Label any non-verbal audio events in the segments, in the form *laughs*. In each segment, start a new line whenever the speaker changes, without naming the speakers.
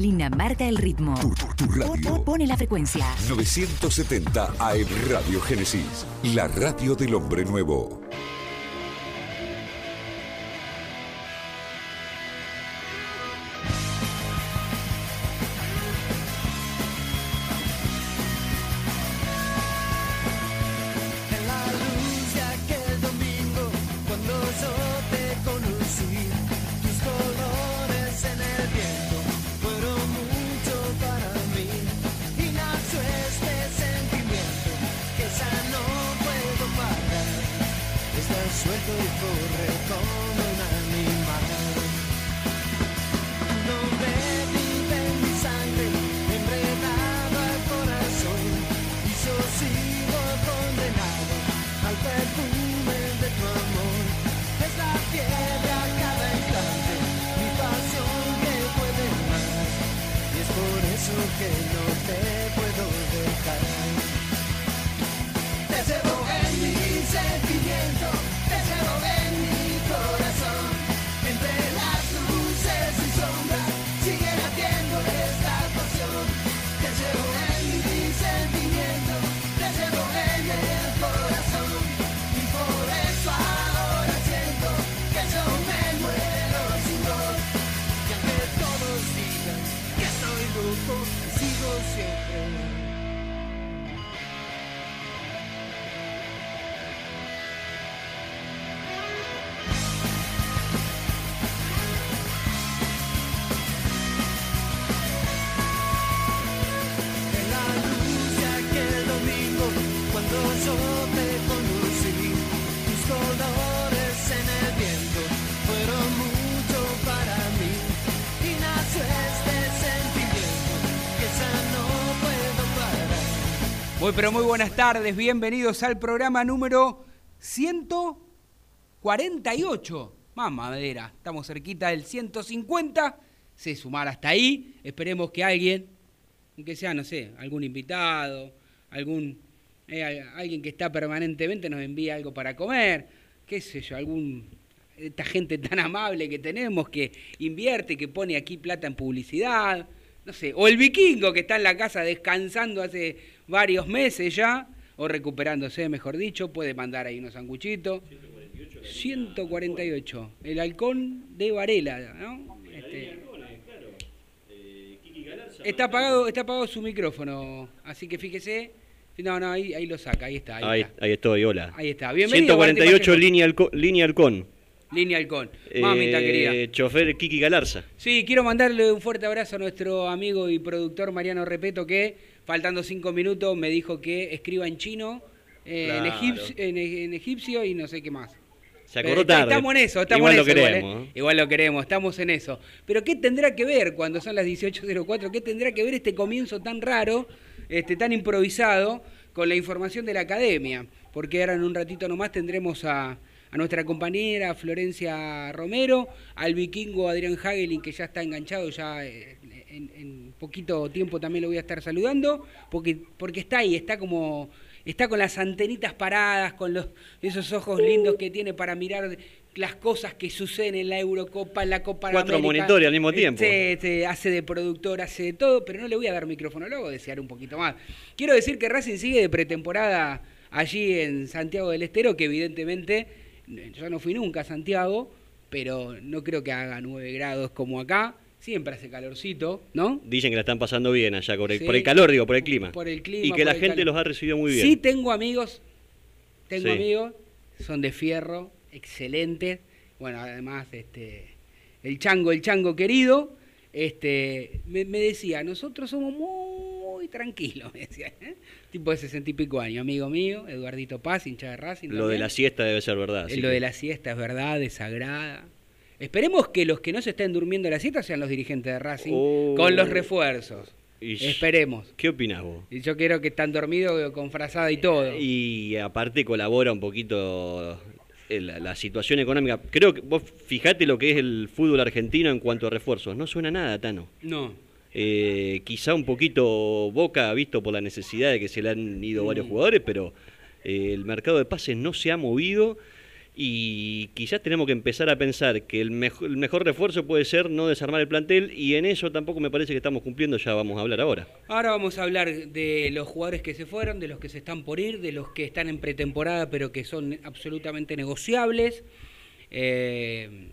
Lina marca el ritmo.
Tu, tu- tu radio.
Pone la frecuencia.
970 AM Radio Génesis. La radio del hombre nuevo.
Muy pero muy buenas tardes, bienvenidos al programa número 148. Más madera, estamos cerquita del 150. Se sumar hasta ahí. Esperemos que alguien, aunque sea, no sé, algún invitado, algún eh, alguien que está permanentemente nos envíe algo para comer, qué sé yo, algún esta gente tan amable que tenemos que invierte, que pone aquí plata en publicidad, no sé, o el vikingo que está en la casa descansando hace varios meses ya, o recuperándose, mejor dicho, puede mandar ahí unos sanguchitos. 148, el halcón de Varela, ¿no? Este, está apagado, está apagado su micrófono, así que fíjese. No, no, ahí, ahí lo saca, ahí está. Ahí,
Ahí,
está.
ahí estoy, hola.
Ahí está. Bienvenido.
148
Martín
línea, halco- línea halcón.
Línea Halcón. Mamita
Eh,
querida.
Chofer Kiki Galarza.
Sí, quiero mandarle un fuerte abrazo a nuestro amigo y productor Mariano Repeto que, faltando cinco minutos, me dijo que escriba en chino, eh, en, egipcio, en, en egipcio y no sé qué más.
Se acordó tarde.
Estamos en eso, estamos
Igual
en
lo
eso. igual,
queremos.
¿eh?
¿eh?
Igual lo queremos, estamos en eso. Pero ¿qué tendrá que ver cuando son las 18.04? ¿Qué tendrá que ver este comienzo tan raro, este, tan improvisado, con la información de la academia? Porque ahora en un ratito nomás tendremos a, a nuestra compañera Florencia Romero, al vikingo Adrián Hagelin, que ya está enganchado, ya eh, en, en poquito tiempo también lo voy a estar saludando, porque, porque está ahí, está como está con las antenitas paradas, con los, esos ojos lindos que tiene para mirar las cosas que suceden en la Eurocopa, en la Copa de
Cuatro monitores al mismo tiempo.
Sí, sí, hace de productor, hace de todo, pero no le voy a dar micrófono, luego desear un poquito más. Quiero decir que Racing sigue de pretemporada allí en Santiago del Estero, que evidentemente eh, yo no fui nunca a Santiago, pero no creo que haga 9 grados como acá. Siempre hace calorcito, ¿no?
Dicen que la están pasando bien allá, por el,
Sí.
por el calor, digo, por el clima.
Por el clima,
Y que la gente
calor.
los ha recibido muy bien.
Sí, tengo amigos, tengo
Sí.
amigos, son de fierro, excelentes. Bueno, además, este, el chango, el chango querido, este, me, me decía, nosotros somos muy tranquilos, *laughs* me decía, ¿eh? tipo de sesenta y pico años, amigo mío, Eduardito Paz, hincha de Racing.
Lo de la siesta debe ser verdad.
Eh, Lo de la siesta es verdad, es sagrada. Esperemos que los que no se estén durmiendo la siesta sean los dirigentes de Racing
Oh.
con los refuerzos.
Ish.
Esperemos.
¿Qué opinás vos?
Y yo quiero que están dormidos con frazada y todo.
Y aparte colabora un poquito la, la situación económica. Creo que vos fijate lo que es el fútbol argentino en cuanto a refuerzos. No suena nada, Tano.
No.
Eh, quizá un poquito Boca, visto por la necesidad de que se le han ido
Mm.
varios jugadores, pero eh, el mercado de pases no se ha movido. Y quizás tenemos que empezar a pensar que el mejor, refuerzo puede ser no desarmar el plantel y en eso tampoco me parece que estamos cumpliendo, ya vamos a hablar ahora.
Ahora vamos a hablar de los jugadores que se fueron, de los que se están por ir, de los que están en pretemporada pero que son absolutamente negociables, eh,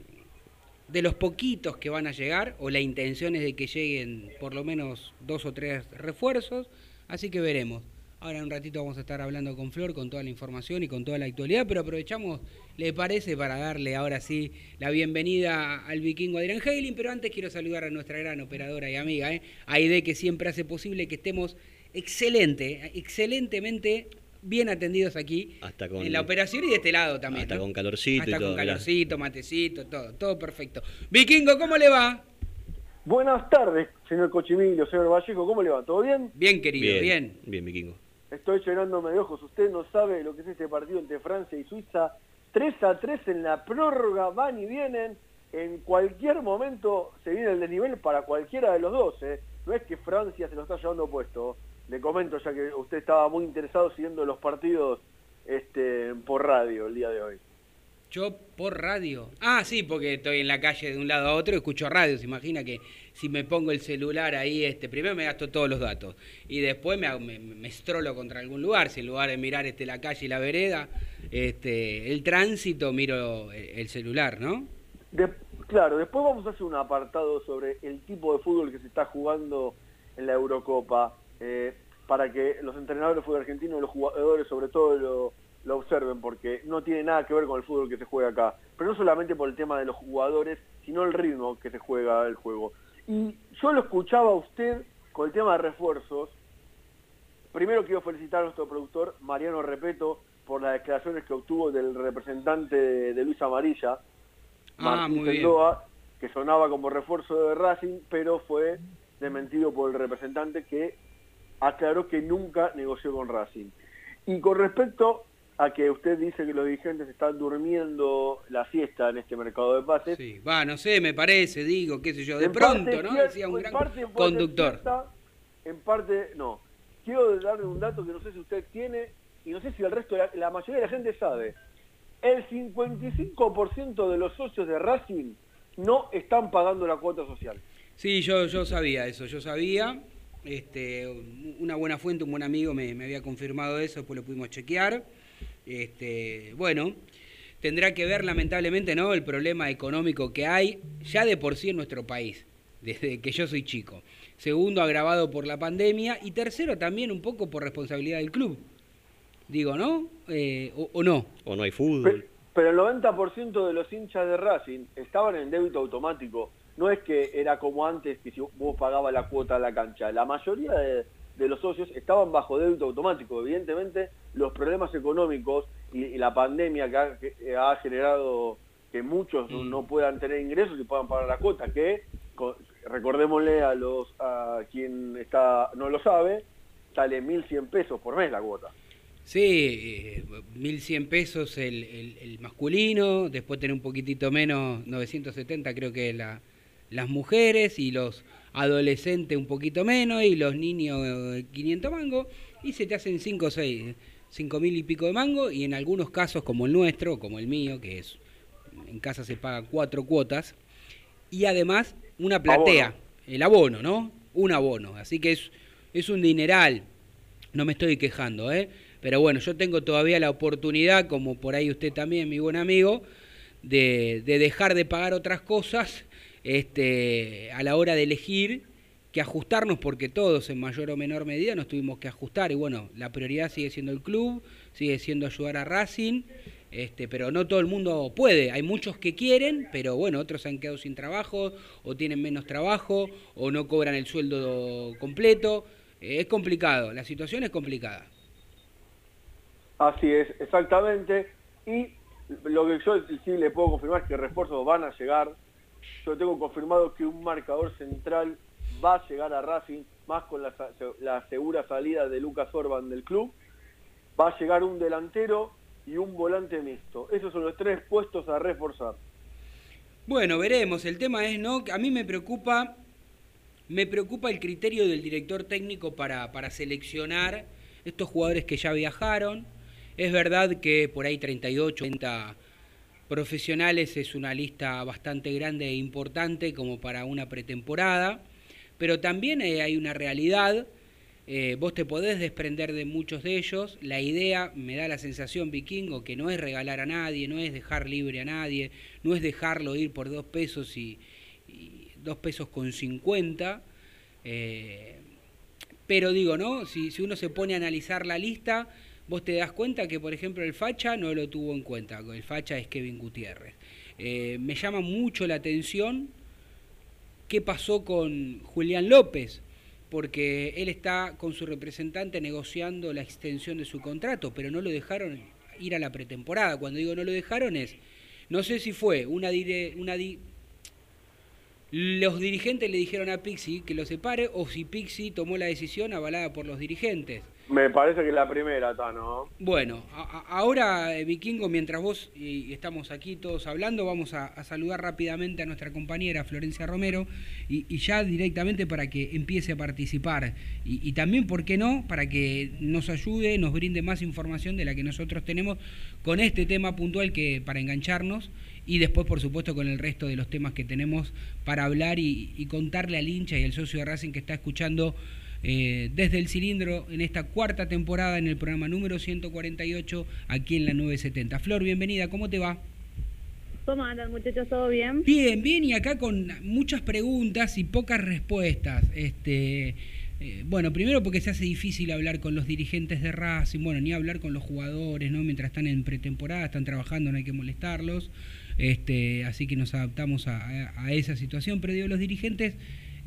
de los poquitos que van a llegar, o la intención es de que lleguen por lo menos dos o tres refuerzos, así que veremos. Ahora en un ratito vamos a estar hablando con Flor con toda la información y con toda la actualidad, pero aprovechamos, le parece, para darle ahora sí la bienvenida al vikingo Adrián Heiling, pero antes quiero saludar a nuestra gran operadora y amiga, ¿eh? Aide, que siempre hace posible que estemos excelente, excelentemente bien atendidos aquí
Hasta con-
en la operación y de este lado también.
Hasta
¿no?
con calorcito y
Hasta
todo,
con
mirá.
calorcito, matecito, todo, todo perfecto. Vikingo, ¿cómo le va?
Buenas tardes, señor Cochimilio, señor Vallejo, ¿cómo le va? ¿Todo bien?
Bien, querido, bien.
Bien, vikingo.
Estoy llenándome de ojos. Usted no sabe lo que es este partido entre Francia y Suiza. 3 a 3 en la prórroga, van y vienen. En cualquier momento se viene el desnivel para cualquiera de los dos. ¿eh? No es que Francia se lo está llevando puesto. Le comento ya que usted estaba muy interesado siguiendo los partidos este, por radio el día de hoy.
Yo por radio. Ah, sí, porque estoy en la calle de un lado a otro y escucho radio. Se imagina que si me pongo el celular ahí, este, primero me gasto todos los datos y después me, me, me estrolo contra algún lugar. Si en lugar de mirar este, la calle y la vereda, este, el tránsito, miro el, el celular, ¿no?
Claro, después vamos a hacer un apartado sobre el tipo de fútbol que se está jugando en la Eurocopa, eh, para que los entrenadores de fútbol argentino los jugadores sobre todo lo, lo observen, porque no tiene nada que ver con el fútbol que se juega acá. Pero no solamente por el tema de los jugadores, sino el ritmo que se juega el juego. Y yo lo escuchaba a usted con el tema de refuerzos, Primero quiero felicitar a nuestro productor Mariano Repeto por las declaraciones que obtuvo del representante de, Luis Amarilla,
Ah,
Martín
bien.
Sendoa, que sonaba como refuerzo de Racing, pero fue desmentido por el representante que aclaró que nunca negoció con Racing. Y con respecto a que usted dice que los dirigentes están durmiendo la siesta en este mercado de pases,
Sí, va, no sé, me parece, digo, qué sé yo, de
en
pronto,
parte
¿no? Decía un gran
parte
conductor.
en parte no. Quiero darle un dato que no sé si usted tiene y no sé si el resto, la, la mayoría de la gente sabe. El 55% de los socios de Racing no están pagando la cuota social.
Sí, yo, yo sabía eso, yo sabía. Este, una buena fuente, un buen amigo me, me había confirmado eso, después lo pudimos chequear. Este, bueno, tendrá que ver lamentablemente ¿no? el problema económico que hay ya de por sí en nuestro país, desde que yo soy chico. Segundo, agravado por la pandemia. Y tercero, también un poco por responsabilidad del club. Digo, ¿no? Eh, o, o no?
O no hay fútbol.
Pero el 90% de los hinchas de Racing estaban en débito automático. No es que era como antes que si vos pagabas la cuota a la cancha. La mayoría de, de los socios estaban bajo débito automático. Evidentemente, los problemas económicos y, y la pandemia que ha, que ha generado que muchos no-
Mm.
no puedan tener ingresos y puedan pagar la cuota, que co- recordémosle a los a quien está no lo sabe, sale 1.100 pesos por mes la cuota.
Sí, eh, 1.100 pesos el, el- el masculino, después tener un poquitito menos, 970 creo que la, las mujeres y los adolescentes un poquito menos y los niños eh, 500 mangos y se te hacen 5 o 6, 5 mil y pico de mango y en algunos casos como el nuestro, como el mío, que es en casa se pagan cuatro cuotas y además una platea,
Abono.
el abono, ¿no? Un abono, así que es, es un dineral, no me estoy quejando, ¿eh? Pero bueno, yo tengo todavía la oportunidad, como por ahí usted también, mi buen amigo, de, de dejar de pagar otras cosas este, a la hora de elegir que ajustarnos, porque todos en mayor o menor medida nos tuvimos que ajustar. Y bueno, la prioridad sigue siendo el club, sigue siendo ayudar a Racing, este, pero no todo el mundo puede. Hay muchos que quieren, pero bueno, otros se han quedado sin trabajo, o tienen menos trabajo, o no cobran el sueldo completo. Es complicado, la situación es complicada.
Así es, exactamente. Y lo que yo sí le puedo confirmar es que refuerzos van a llegar. Yo tengo confirmado que un marcador central va a llegar a Racing, más con la, segura salida de Lucas Orban del club. Va a llegar un delantero y un volante mixto. Esos son los tres puestos a reforzar.
Bueno, veremos. El tema es, ¿no? A mí me preocupa, me preocupa el criterio del director técnico para, para seleccionar estos jugadores que ya viajaron. Es verdad que por ahí 38, 30 Profesionales es una lista bastante grande e importante como para una pretemporada, pero también eh, hay una realidad. eh, vos te podés desprender de muchos de ellos. La idea, me da la sensación, vikingo, que no es regalar a nadie, no es dejar libre a nadie, no es dejarlo ir por dos pesos y, dos pesos con 50. eh, pero digo, ¿no? Si, si uno se pone a analizar la lista, vos te das cuenta que, por ejemplo, el Facha no lo tuvo en cuenta. El Facha es Kevin Gutiérrez. Eh, me llama mucho la atención qué pasó con Julián López, porque él está con su representante negociando la extensión de su contrato, pero no lo dejaron ir a la pretemporada. Cuando digo no lo dejaron es, no sé si fue una, dire- una di- los dirigentes le dijeron a Pixi que lo separe o si Pixi tomó la decisión avalada por los dirigentes.
Me parece que la primera, Tano.
Bueno, a- ahora, eh, Vikingo, mientras vos y estamos aquí todos hablando, vamos a, saludar rápidamente a nuestra compañera Florencia Romero y, ya directamente para que empiece a participar. Y, y también, ¿por qué no?, para que nos ayude, nos brinde más información de la que nosotros tenemos con este tema puntual que para engancharnos y después, por supuesto, con el resto de los temas que tenemos para hablar y, y contarle al hincha y al socio de Racing que está escuchando eh, desde el cilindro en esta cuarta temporada en el programa número 148 aquí en la 970. Flor, bienvenida, ¿cómo te va?
¿Cómo andan muchachos? ¿Todo bien?
Bien, bien, y acá con muchas preguntas y pocas respuestas. Este, eh, bueno, primero porque se hace difícil hablar con los dirigentes de Racing, bueno, ni hablar con los jugadores, ¿no? Mientras están en pretemporada, están trabajando, no hay que molestarlos. Este, así que nos adaptamos a, a- a esa situación, pero digo, los dirigentes,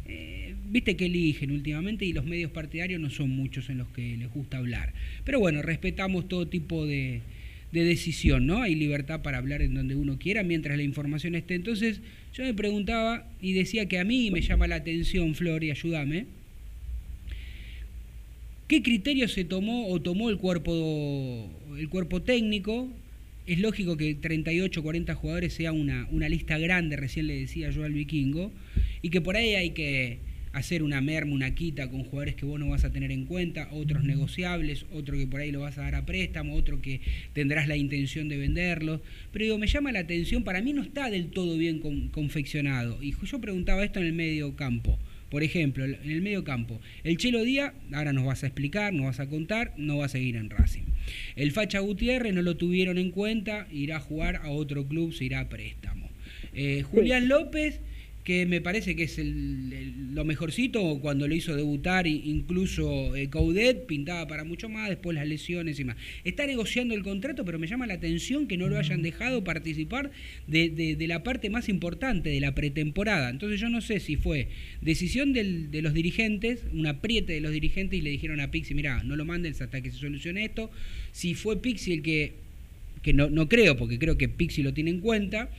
eh, viste que eligen últimamente y los medios partidarios no son muchos en los que les gusta hablar. Pero bueno, respetamos todo tipo de, de decisión, ¿no? Hay libertad para hablar en donde uno quiera mientras la información esté. Entonces, yo me preguntaba y decía que a mí me llama la atención, Flor, y ayúdame. ¿Qué criterio se tomó o tomó el cuerpo, el cuerpo técnico? Es lógico que 38 40 jugadores sea una, una lista grande, recién le decía yo al vikingo, y que por ahí hay que hacer una merma, una quita con jugadores que vos no vas a tener en cuenta, otros negociables, otro que por ahí lo vas a dar a préstamo, otro que tendrás la intención de venderlos. Pero digo, me llama la atención, para mí no está del todo bien con- confeccionado. Y yo preguntaba esto en el medio campo. Por ejemplo, en el medio campo, el Chelo Díaz, ahora nos vas a explicar, nos vas a contar, no va a seguir en Racing. El Facha Gutiérrez no lo tuvieron en cuenta, irá a jugar a otro club, se irá a préstamo. Eh, Julián López, que me parece que es el- el- lo mejorcito cuando lo hizo debutar, incluso eh, Coudet pintaba para mucho más, después las lesiones y más. Está negociando el contrato, pero me llama la atención que no lo hayan dejado participar de, de- de la parte más importante de la pretemporada. Entonces yo no sé si fue decisión del- de los dirigentes, un apriete de los dirigentes y le dijeron a Pixi, mira, no lo mandes hasta que se solucione esto. Si fue Pixi el que que no, no creo, porque creo que Pixi lo tiene en cuenta,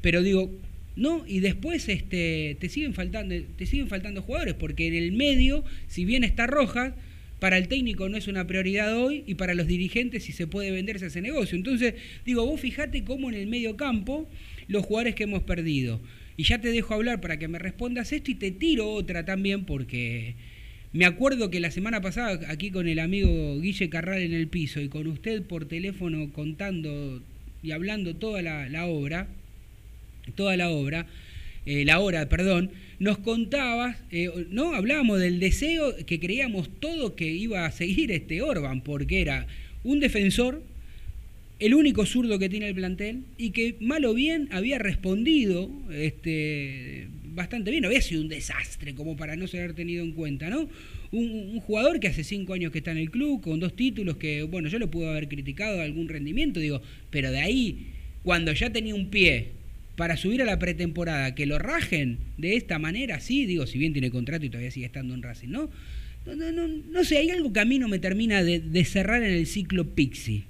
pero digo, no, y después este, te, siguen faltando, te siguen faltando jugadores, porque en el medio, si bien está Rojas, para el técnico no es una prioridad hoy y para los dirigentes si se puede venderse ese negocio. Entonces, digo, vos fijate cómo en el medio campo los jugadores que hemos perdido. Y ya te dejo hablar para que me respondas esto y te tiro otra también porque me acuerdo que la semana pasada aquí con el amigo Guille Carral en el piso y con usted por teléfono contando y hablando toda la, la obra, toda la obra, eh, la hora, perdón, nos contabas, eh, ¿no? Hablábamos del deseo que creíamos todo que iba a seguir este Orban, porque era un defensor, el único zurdo que tiene el plantel, y que mal o bien había respondido este, bastante bien, había sido un desastre como para no ser tenido en cuenta, ¿no? Un, un jugador que hace cinco años que está en el club, con dos títulos, que bueno, yo lo pude haber criticado algún rendimiento, digo, pero de ahí, cuando ya tenía un pie para subir a la pretemporada, que lo rajen de esta manera, sí, digo, si bien tiene contrato y todavía sigue estando en Racing, ¿no? No, no, no, no sé, hay algo que a mí no me termina de, de cerrar en el ciclo Pixie.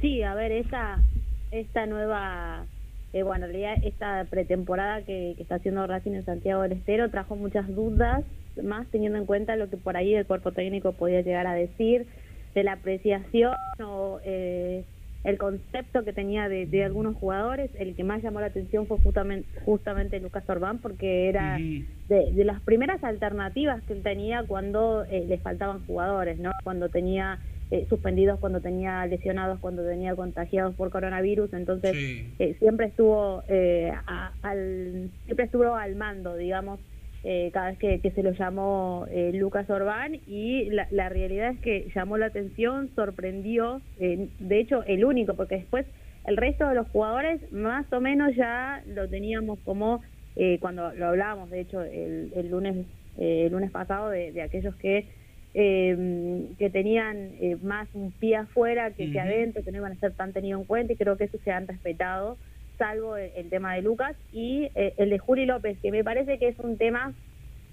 Sí, a ver, esta, esta nueva, eh, bueno, en realidad esta pretemporada que, que está haciendo Racing en Santiago del Estero trajo muchas dudas, más teniendo en cuenta lo que por ahí el cuerpo técnico podía llegar a decir, de la apreciación o eh, el concepto que tenía de, de algunos jugadores. El que más llamó la atención fue justamente, justamente Lucas Orbán, porque era de, de las primeras alternativas que él tenía cuando eh, le faltaban jugadores, ¿no? Cuando tenía eh, suspendidos cuando tenía lesionados, cuando tenía contagiados por coronavirus, entonces
Sí.
eh, siempre estuvo eh, a- al siempre estuvo al mando, digamos, eh, cada vez que, que se lo llamó eh, Lucas Orbán y la, la realidad es que llamó la atención, sorprendió, eh, de hecho el único, porque después el resto de los jugadores más o menos ya lo teníamos como eh, cuando lo hablábamos, de hecho el, el lunes eh, el lunes pasado de, de aquellos que eh, que tenían eh, más un pie afuera que, que adentro, que no iban a ser tan tenidos en cuenta y creo que eso se han respetado, salvo el, el tema de Lucas y eh, el de Juli López, que me parece que es un tema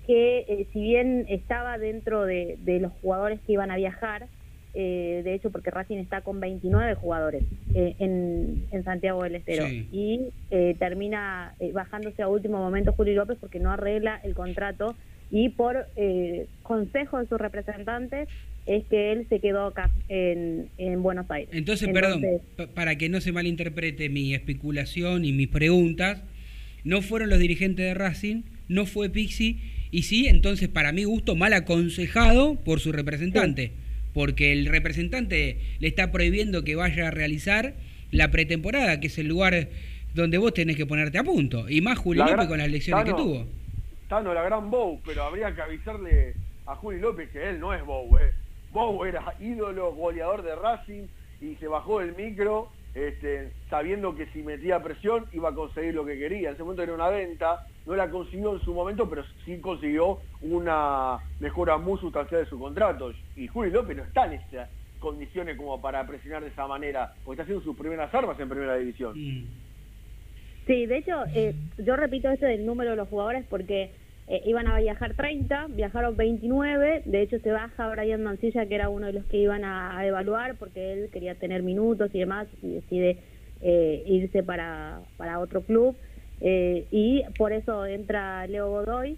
que eh, si bien estaba dentro de, de los jugadores que iban a viajar, eh, de hecho porque Racing está con 29 jugadores eh, en, en Santiago del Estero
Sí.
y eh, termina bajándose a último momento Juli López porque no arregla el contrato y por eh, consejo de sus representantes es que él se quedó acá en, en Buenos Aires.
Entonces, perdón, pa- para que no se malinterprete mi especulación y mis preguntas, no fueron los dirigentes de Racing, no fue Pixi, y sí, entonces para mi gusto, mal aconsejado por su representante, porque el representante le está prohibiendo que vaya a realizar la pretemporada, que es el lugar donde vos tenés que ponerte a punto, y más Juli
La
López con las lecciones que tuvo.
Tano, la gran Bow, pero habría que avisarle a Juli López que él no es Bow. Eh. Bow era ídolo, goleador de Racing y se bajó del micro este, sabiendo que si metía presión iba a conseguir lo que quería. En ese momento era una venta, no la consiguió en su momento, pero sí consiguió una mejora muy sustancial de su contrato. Y Juli López no está en esas condiciones como para presionar de esa manera, porque está haciendo sus primeras armas en primera división.
Mm.
Sí, de hecho, eh, yo repito esto del número de los jugadores porque eh, iban a viajar 30, viajaron 29, de hecho se baja Brian Mancilla, que era uno de los que iban a, evaluar porque él quería tener minutos y demás, y decide eh, irse para, para otro club, eh, y por eso entra Leo Godoy,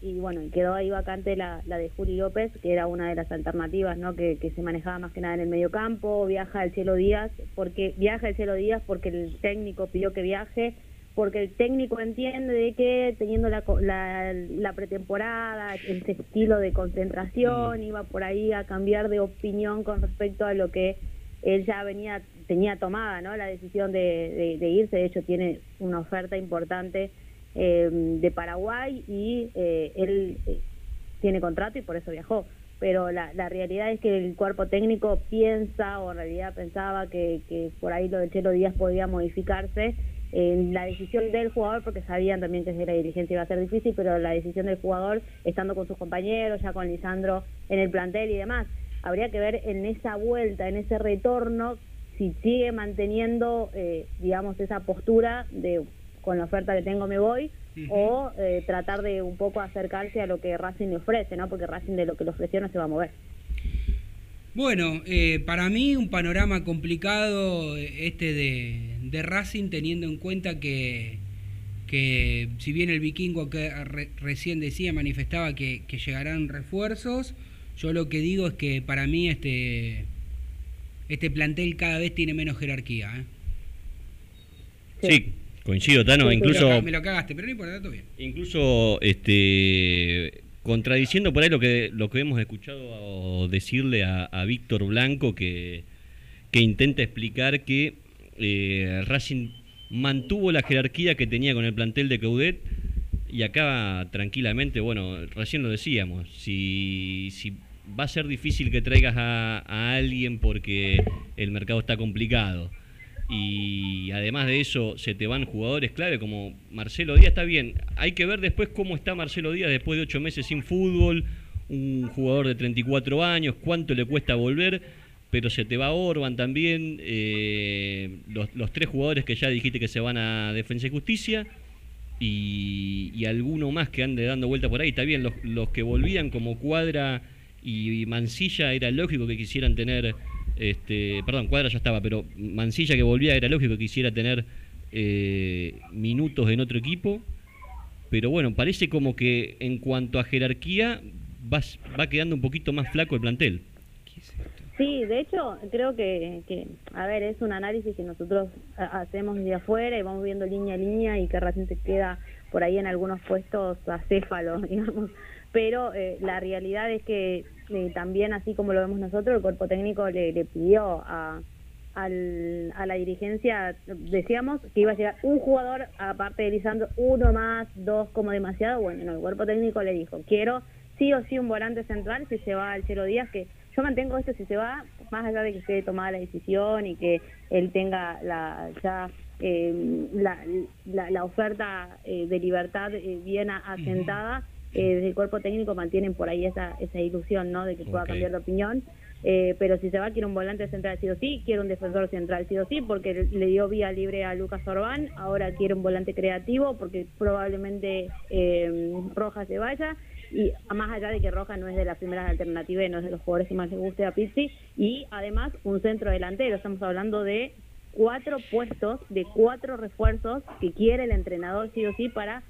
y bueno, quedó ahí vacante la, la de Juli López, que era una de las alternativas, ¿no? Que, que se manejaba más que nada en el mediocampo, viaja el Cielo Díaz, porque viaja el Cielo Díaz porque el técnico pidió que viaje, porque el técnico entiende de que teniendo la, la, la pretemporada, ese estilo de concentración, iba por ahí a cambiar de opinión con respecto a lo que él ya venía tenía tomada, ¿no? La decisión de, de- de irse, de hecho tiene una oferta importante eh, de Paraguay y eh, él eh, tiene contrato y por eso viajó. Pero la, la realidad es que el cuerpo técnico piensa, o en realidad pensaba que, que por ahí lo de Chelo Díaz podía modificarse. En la decisión del jugador, porque sabían también que la dirigencia iba a ser difícil, pero la decisión del jugador, estando con sus compañeros, ya con Lisandro en el plantel y demás, habría que ver en esa vuelta, en ese retorno, si sigue manteniendo, eh, digamos, esa postura de con la oferta que tengo me voy, o eh, tratar de un poco acercarse a lo que Racing le ofrece, ¿no? Porque Racing de lo que le ofreció no se va a mover.
Bueno, eh, para mí un panorama complicado eh, este de, de Racing teniendo en cuenta que, que si bien el vikingo que re- recién decía, manifestaba que, que llegarán refuerzos, yo lo que digo es que para mí este, este plantel cada vez tiene menos jerarquía. ¿eh?
Sí, coincido, Tano. Incluso,
me lo cagaste, pero no importa, todo bien.
incluso este, contradiciendo por ahí lo que, lo que hemos escuchado decirle a, Víctor Blanco, que, que intenta explicar que eh, Racing mantuvo la jerarquía que tenía con el plantel de Caudet. Y acá tranquilamente, bueno, recién lo decíamos, si, si va a ser difícil que traigas a alguien porque el mercado está complicado y además de eso se te van jugadores clave como Marcelo Díaz, está bien, hay que ver después cómo está Marcelo Díaz después de ocho meses sin fútbol, un jugador de 34 años, cuánto le cuesta volver, pero se te va Orban también, eh, los, los tres jugadores que ya dijiste que se van a Defensa y Justicia y, y alguno más que ande dando vuelta por ahí. Está bien, los, los que volvían como Cuadra y Mancilla era lógico que quisieran tener, este, perdón, Cuadra ya estaba, pero Mancilla que volvía era lógico que quisiera tener eh, minutos en otro equipo. Pero bueno, parece como que en cuanto a jerarquía va, va quedando un poquito más flaco el plantel.
Sí, de hecho, creo que, que, a ver, es un análisis que nosotros ha- hacemos desde afuera y vamos viendo línea a línea y que Racing se queda por ahí en algunos puestos acéfalos, *laughs* digamos, pero eh, la realidad es que también, así como lo vemos nosotros, el cuerpo técnico le, le pidió a, al- a la dirigencia, decíamos que iba a llegar un jugador, aparte de Lisandro, uno más, dos como demasiado, bueno, no, el cuerpo técnico le dijo, quiero sí o sí un volante central si se va al Chelo Díaz, que yo mantengo esto si se va, más allá de que esté tomada la decisión y que él tenga la ya eh, la, la, la oferta eh, de libertad eh, bien asentada, eh, desde el cuerpo técnico mantienen por ahí esa, esa ilusión, ¿no? De que pueda cambiar de opinión. Eh, pero si se va, quiere un volante central sí o sí, quiere un defensor central sí o sí, porque le- dio vía libre a Lucas Orbán, ahora quiere un volante creativo, porque probablemente eh, Rojas se vaya, y más allá de que Rojas no es de las primeras alternativas, no es de los jugadores que más le guste a Pizzi, y además un centro delantero, estamos hablando de cuatro puestos, de cuatro refuerzos que quiere el entrenador sí o sí para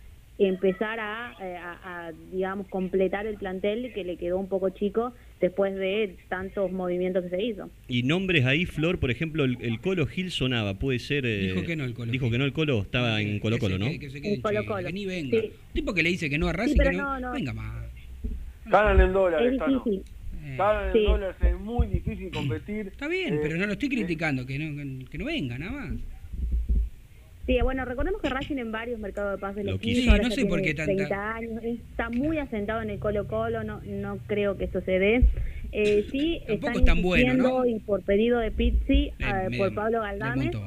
empezar a, eh, a- a, digamos, completar el plantel que le quedó un poco chico después de tantos movimientos que se hizo.
Y nombres ahí, Flor, por ejemplo, el, el Colo Gil sonaba, puede ser... eh,
Dijo que no el Colo
Dijo
Gil.
que no el Colo, estaba en Colo Colo, ¿no?
que
Colo Colo.
que ni venga.
Sí.
Un tipo que le dice que no a Racing,
pero
que no,
no, no.
venga más.
Ganan en dólares,
Es difícil.
Eh,
Ganan en
Sí.
dólares, es muy difícil competir.
Está bien,
Eh,
pero no lo estoy
eh,
criticando, que no, que- que no venga, nada más.
Sí, bueno, recordemos que Racing en varios mercados de pases
Lo
lo
quiso.
quiso,
Sí,
ahora
no sé por qué tanta-
30 años, está muy asentado en el Colo Colo, no, no creo que eso se dé. Eh, sí,
Tampoco
están
es tan bueno,
insistiendo
¿no?
y por pedido de Pizzi,
Eh,
eh,
me-
por Pablo
le
Galdame,
montó.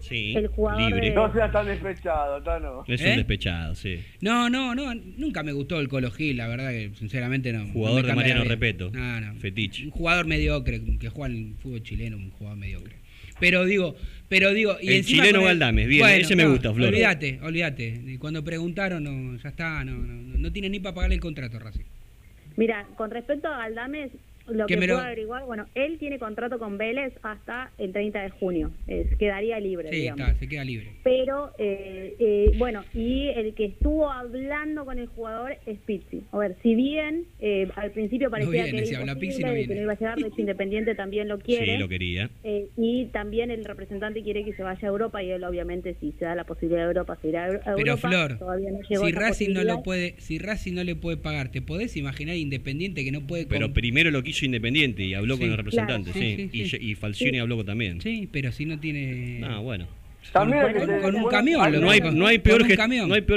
Sí,
el jugador
libre.
de-
No seas tan despechado, Tano.
Es
¿Eh?
un despechado, sí.
No, no, no, nunca me gustó el Colo Gil, la verdad que sinceramente no. no
Jugador
me
de Mariano. Repeto.
No, no.
Fetiche.
Un jugador mediocre, que juega en el fútbol chileno, un jugador mediocre. Pero digo, pero digo... Y
El
encima
chileno Galdames, bien, ese me gusta, Flor.
Olvídate, olvídate. Cuando preguntaron, no, ya está, no, no, no tiene ni para pagarle el contrato, Racing.
Mira, con respecto a Galdames, lo
Que
que,
lo-
puedo averiguar, bueno, él tiene contrato con Vélez hasta el 30 de junio, es, quedaría libre,
Sí,
digamos.
está, se queda libre.
Pero, eh, eh, bueno, y el que estuvo hablando con el jugador es Pizzi. A ver, si bien eh, al principio parecía
viene,
que, era
si habla
imposible,
Pizzi, no
que iba a llegar, de Independiente también lo quiere.
Sí, lo quería.
Eh, y también el representante quiere que se vaya a Europa y él obviamente si se da la posibilidad de Europa se irá a Europa.
Pero Flor,
todavía no llegó
si Racing no lo puede, si Racing no le puede pagar, ¿te podés imaginar Independiente que no puede
Pero primero lo quiso Independiente y habló
Sí,
con el representante,
claro.
sí.
Sí, sí,
Y,
sí.
y Falcioni habló también.
Sí, pero si no tiene
Ah, bueno.
También
con, un camión, lo
No hay, no, peor no hay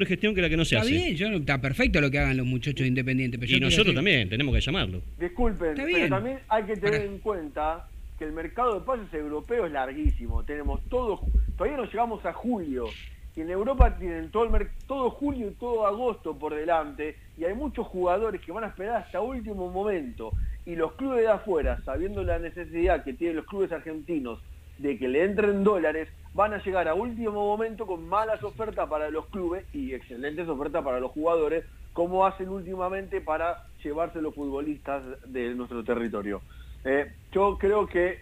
gestión que la que no se
Está
hace.
bien, yo está perfecto lo que hagan los muchachos de Independiente, pero yo
Y nosotros
decir-
también, tenemos que llamarlo.
Disculpen,
Está
pero
bien.
también hay que tener
Para-
en cuenta que el mercado de pases europeo es larguísimo. Tenemos todo, todavía no llegamos a julio. Y en Europa tienen todo, el mer- todo julio y todo agosto por delante. Y hay muchos jugadores que van a esperar hasta último momento. Y los clubes de afuera, sabiendo la necesidad que tienen los clubes argentinos de que le entren dólares, van a llegar a último momento con malas ofertas para los clubes y excelentes ofertas para los jugadores, como hacen últimamente para llevarse los futbolistas de nuestro territorio. Eh, yo creo que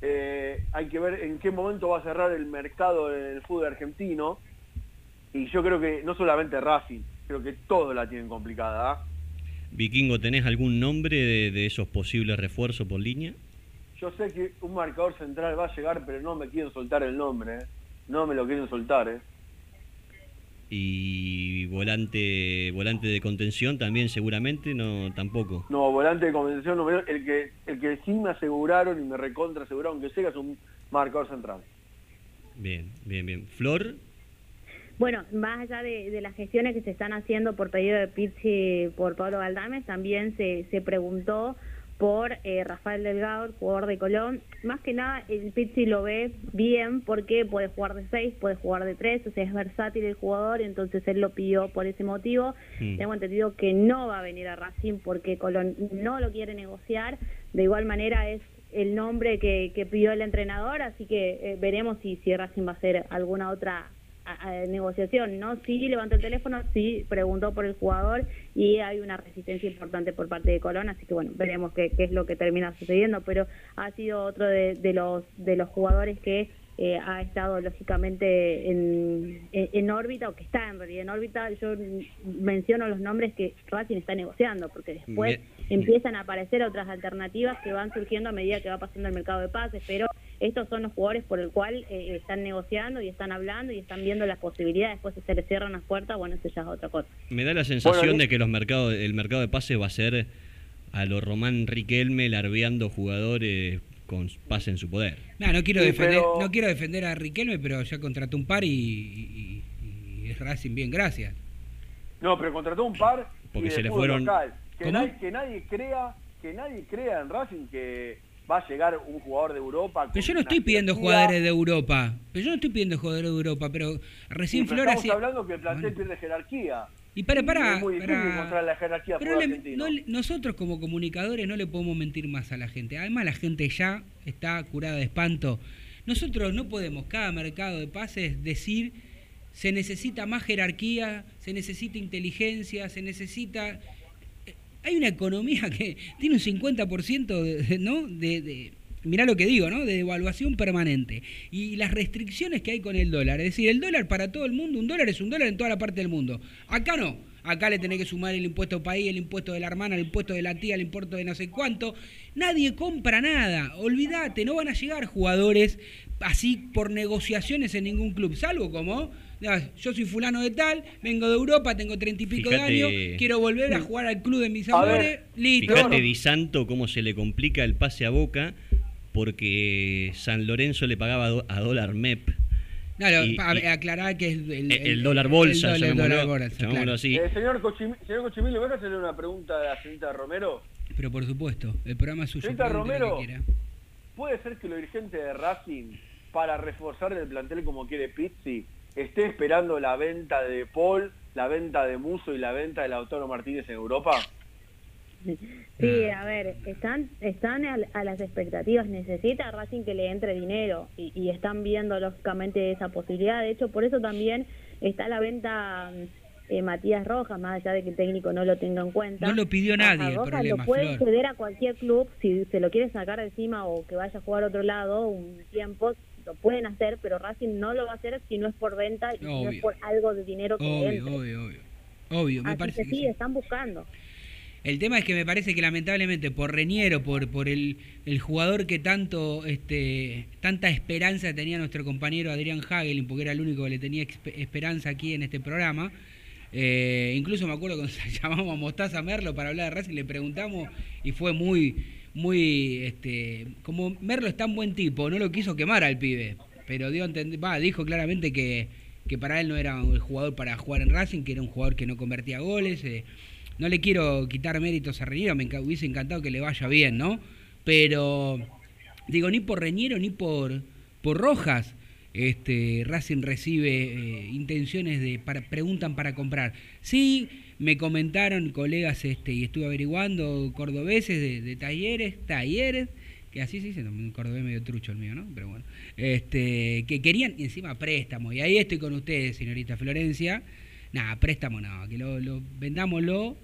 eh, hay que ver en qué momento va a cerrar el mercado del fútbol argentino y yo creo que no solamente Racing, creo que todos la tienen complicada. ¿ah?
Vikingo, ¿tenés algún nombre de, de esos posibles refuerzos por línea?
Yo sé que un marcador central va a llegar, pero no me quieren soltar el nombre. ¿eh? No me lo quieren soltar. ¿eh?
Y volante volante de contención también seguramente, no tampoco.
No, volante de convención, no el que el que sí me aseguraron y me recontra aseguraron que llega es un marcador central.
Bien, bien, bien. Flor,
Bueno, más allá de, de las gestiones que se están haciendo por pedido de Pizzi por Pablo Galdames, también se, se preguntó por eh, Rafael Delgado, el jugador de Colón. Más que nada, el Pizzi lo ve bien porque puede jugar de 6, puede jugar de 3, o sea, es versátil el jugador, entonces él lo pidió por ese motivo.
Mm.
Tengo entendido que no va a venir a Racing porque Colón no lo quiere negociar. De igual manera, es el nombre que, que pidió el entrenador, así que eh, veremos si, si Racing va a hacer alguna otra a- a- negociación, ¿no? Sí levantó el teléfono, sí preguntó por el jugador y hay una resistencia importante por parte de Colón, así que bueno, veremos qué, qué es lo que termina sucediendo, pero ha sido otro de, de los de los jugadores que eh, ha estado lógicamente en, en, en órbita o que está en realidad en órbita. Yo menciono los nombres que Racing está negociando, porque después empiezan a aparecer otras alternativas que van surgiendo a medida que va pasando el mercado de pases, pero estos son los jugadores por el cual eh, están negociando y están hablando y están viendo las posibilidades, después si se les cierran las puertas, bueno, eso ya es otra cosa.
Me da la sensación
Bueno,
de que los mercados, el mercado de pases va a ser a lo Román Riquelme larveando jugadores con pase en su poder.
No, no quiero
Sí,
defender,
pero-
no quiero defender a Riquelme, pero ya contrató un par y, y- y es Racing bien, gracias.
No, pero contrató un par
Porque
y
se le fueron-
local. Que, nadie, que nadie crea, que nadie crea en Racing que va a llegar un jugador de Europa.
Pero yo no estoy pidiendo jugadores de Europa. Pero yo no estoy pidiendo jugadores de Europa, pero
Sí,
recién
pero
Flora
estamos
sí-
hablando que el plantel
Bueno.
pierde jerarquía.
Y para,
Y
para,
es muy difícil
para-
encontrar la jerarquía
Pero le- no nosotros como comunicadores no le podemos mentir más a la gente. Además la gente ya está curada de espanto. Nosotros no podemos, cada mercado de pases, decir se necesita más jerarquía, se necesita inteligencia, se necesita... Hay una economía que tiene un 50% de, de- ¿no? de, de- mirá lo que digo, ¿no? De devaluación permanente. Y las restricciones que hay con el dólar. Es decir, el dólar para todo el mundo, un dólar es un dólar en toda la parte del mundo. Acá no. Acá le tenés que sumar el impuesto país, el impuesto de la hermana, el impuesto de la tía, el impuesto de no sé cuánto. Nadie compra nada. Olvídate, no van a llegar jugadores así por negociaciones en ningún club. Salvo como, "Ah, yo soy fulano de tal, vengo de Europa, tengo treinta y pico
Fíjate-
de años, quiero volver a jugar al club de mis amores. Listo.
Fíjate
no.
Di Santo cómo se le complica el pase a Boca porque San Lorenzo le pagaba a dólar MEP.
Claro,
Y-
pa-
y-
aclarar que es el,
El, dólar bolsa,
el dólar,
llamémoslo,
dólar bolsa,
llamémoslo
claro.
así.
Eh, señor, Cochimi- señor Cochimilio, ¿me deja hacerle una pregunta a la señorita Romero?
Pero por supuesto, el programa es suyo.
Señorita Romero. ¿Puede ser que los dirigentes de Racing, para reforzar el plantel como quiere Pizzi, esté esperando la venta de Paul, la venta de Muso y la venta de Lautaro Martínez en Europa?
Sí, a ver, están están a, las expectativas, necesita Racing que le entre dinero y, y están viendo lógicamente esa posibilidad, de hecho por eso también está la venta mm, eh, Matías Rojas, más allá de que el técnico no lo tenga en cuenta.
No lo pidió nadie, el
Rojas
problema,
lo puede
Flor.
ceder a cualquier club si se lo quiere sacar encima o que vaya a jugar a otro lado un tiempo, lo pueden hacer, pero Racing no lo va a hacer si no es por venta y si no es por algo de dinero que
Obvio,
entre.
obvio, obvio. Obvio, me
Así
parece
que
que
sí,
sí.
están buscando.
El tema es que me parece que lamentablemente por Reñero, por, el, jugador que tanto este, tanta esperanza tenía nuestro compañero Adrián Hagelin, porque era el único que le tenía esperanza aquí en este programa, eh, incluso me acuerdo cuando *laughs* llamamos a Mostaza Merlo para hablar de Racing, le preguntamos y fue muy, muy, este, como Merlo es tan buen tipo, no lo quiso quemar al pibe, pero dio va, dijo claramente que, que para él no era el jugador para jugar en Racing, que era un jugador que no convertía goles. eh, no le quiero quitar méritos a Reñero, me hubiese encantado que le vaya bien, ¿no? Pero, digo, ni por Reñero ni por, por Rojas, este, Racing recibe eh, intenciones de, preguntan para comprar. Sí, me comentaron colegas, este, y estuve averiguando, cordobeses de, talleres, talleres, que así se dice, un cordobés medio trucho el mío, ¿no? Pero bueno, este, que querían y encima préstamo, y ahí estoy con ustedes, señorita Florencia. Nada, préstamo no, que lo vendámoslo,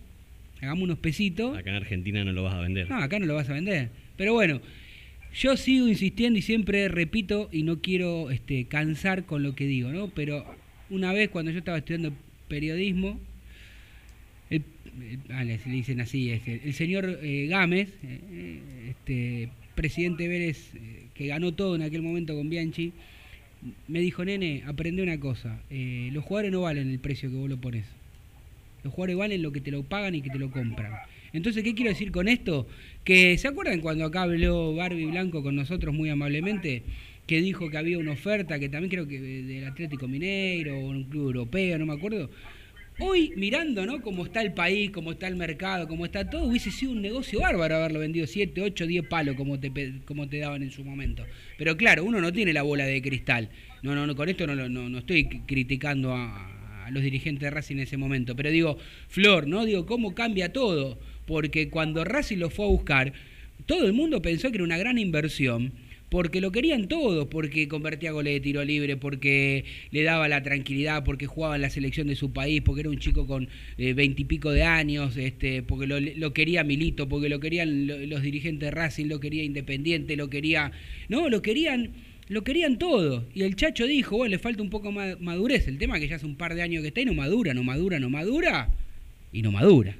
hagamos unos pesitos.
Acá en Argentina no lo vas a vender.
No, acá no lo vas a vender. Pero bueno, yo sigo insistiendo y siempre repito y no quiero este, cansar con lo que digo, ¿no? Pero una vez cuando yo estaba estudiando periodismo, el, el- ah, le dicen así, este, el señor eh, Gámez, eh, eh, este, presidente Vélez, eh, que ganó todo en aquel momento con Bianchi, me dijo, nene, aprende una cosa, los jugadores no valen el precio que vos lo pones. Los jugadores valen lo que te lo pagan y que te lo compran. Entonces, ¿qué quiero decir con esto? Que, ¿se acuerdan cuando acá habló Barbie Blanco con nosotros muy amablemente? Que dijo que había una oferta, que también creo que del Atlético Mineiro o un club europeo, no me acuerdo. Hoy, mirando, ¿no? Cómo está el país, cómo está el mercado, cómo está todo, hubiese sido un negocio bárbaro haberlo vendido 7, 8, 10 palos como te, como te daban en su momento. Pero claro, uno no tiene la bola de cristal. No, no, no con esto no, no, no estoy criticando a, a los dirigentes de Racing en ese momento. Pero digo, Flor, ¿no? Digo, ¿cómo cambia todo? Porque cuando Racing lo fue a buscar, todo el mundo pensó que era una gran inversión porque lo querían todos, porque convertía goles de tiro libre, porque le daba la tranquilidad, porque jugaba en la selección de su país, porque era un chico con veintipico de años, este, porque lo, lo quería Milito, porque lo querían lo- los dirigentes de Racing, lo quería Independiente, lo quería, no, lo querían, lo querían todo. Y el Chacho dijo, bueno, le falta un poco más madurez. El tema es que ya hace un par de años que está y no madura, no madura, no madura y no madura.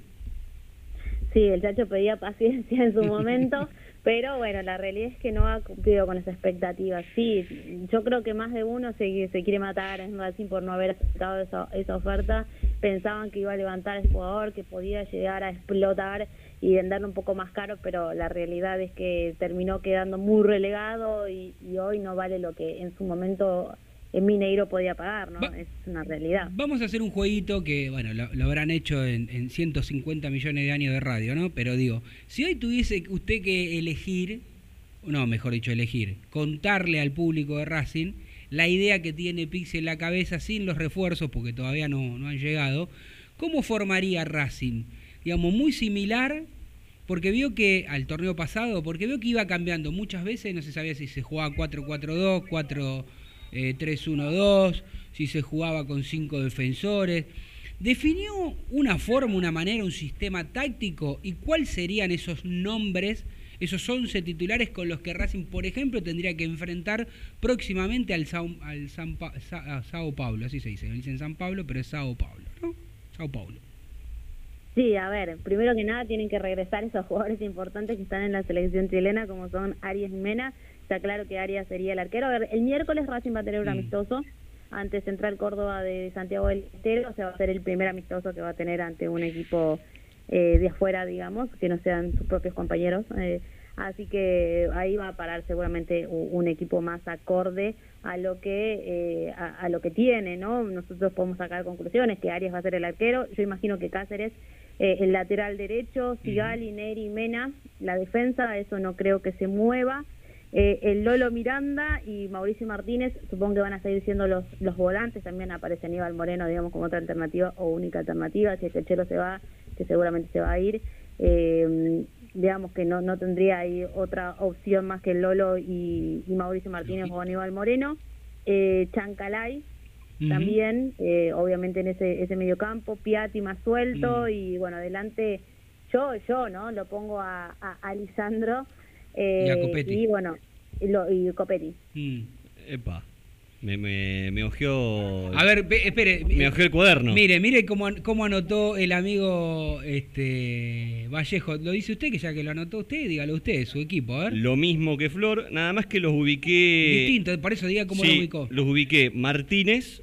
Sí, el Chacho pedía paciencia en su *laughs* momento, Pero bueno, la realidad es que no ha cumplido con esa expectativa. Sí, yo creo que más de uno se, se quiere matar en Racing por no haber aceptado esa, esa oferta. Pensaban que iba a levantar el jugador, que podía llegar a explotar y venderlo un poco más caro, pero la realidad es que terminó quedando muy relegado y, y hoy no vale lo que en su momento en Mineiro podía pagar, ¿no?
Va-
Es una realidad.
Vamos a hacer un jueguito que, bueno, lo, lo habrán hecho en, en 150 millones de años de radio, ¿no? Pero digo, si hoy tuviese usted que elegir, no, mejor dicho, elegir, contarle al público de Racing la idea que tiene Pixie en la cabeza sin los refuerzos, porque todavía no, no han llegado, ¿cómo formaría Racing? Digamos, muy similar, porque vio que al torneo pasado, porque vio que iba cambiando muchas veces, no se sabía si se jugaba 4-4-2, 4 eh, 3-1-2, si se jugaba con cinco defensores. ¿Definió una forma, una manera, un sistema táctico? ¿Y cuáles serían esos nombres, esos 11 titulares con los que Racing, por ejemplo, tendría que enfrentar próximamente al, Sao, al San Pa- Sa- a Sao Paulo? Así se dice, no dicen San Pablo, pero es Sao Paulo, ¿no? Sao Paulo.
Sí, a ver, primero que nada tienen que regresar esos jugadores importantes que están en la selección chilena, como son Arias y Mena. Está claro que Arias sería el arquero. A ver, el miércoles Racing va a tener un
Mm.
amistoso ante Central Córdoba de Santiago del Estero. O sea, va a ser el primer amistoso que va a tener ante un equipo eh, de afuera, digamos, que no sean sus propios compañeros. Eh, así que ahí va a parar seguramente un equipo más acorde a lo que eh, a, a lo que tiene, ¿no? Nosotros podemos sacar conclusiones que Arias va a ser el arquero. Yo imagino que Cáceres eh, el lateral derecho, Sigali, Neri, Mena, la defensa, eso no creo que se mueva. Eh, el Lolo Miranda y Mauricio Martínez, supongo que van a seguir siendo los, los volantes, también aparece Aníbal Moreno, digamos, como otra alternativa o única alternativa, si es que el Chelo se va, que seguramente se va a ir. Eh, digamos que no, no tendría ahí otra opción más que Lolo y, y Mauricio Martínez o Aníbal Moreno. Eh, Chancalay,
Ujú.
también, eh, obviamente en ese, ese mediocampo, Piatti más suelto y bueno, adelante yo, yo, ¿no? Lo pongo a, a, a Lisandro eh,
Y a Copetti.
y bueno, y, lo, y Copetti.
Mm.
Epa. Me, me, me ojeó.
A ver, ve- espere.
Me ojeó el cuaderno.
Mire, mire cómo, cómo anotó el amigo este Vallejo. Lo dice usted, que ya que lo anotó usted, dígalo usted, su equipo, a ver.
Lo mismo que Flor, nada más que los ubiqué.
Distinto, por eso diga cómo
Sí,
lo ubicó.
Los ubiqué Martínez,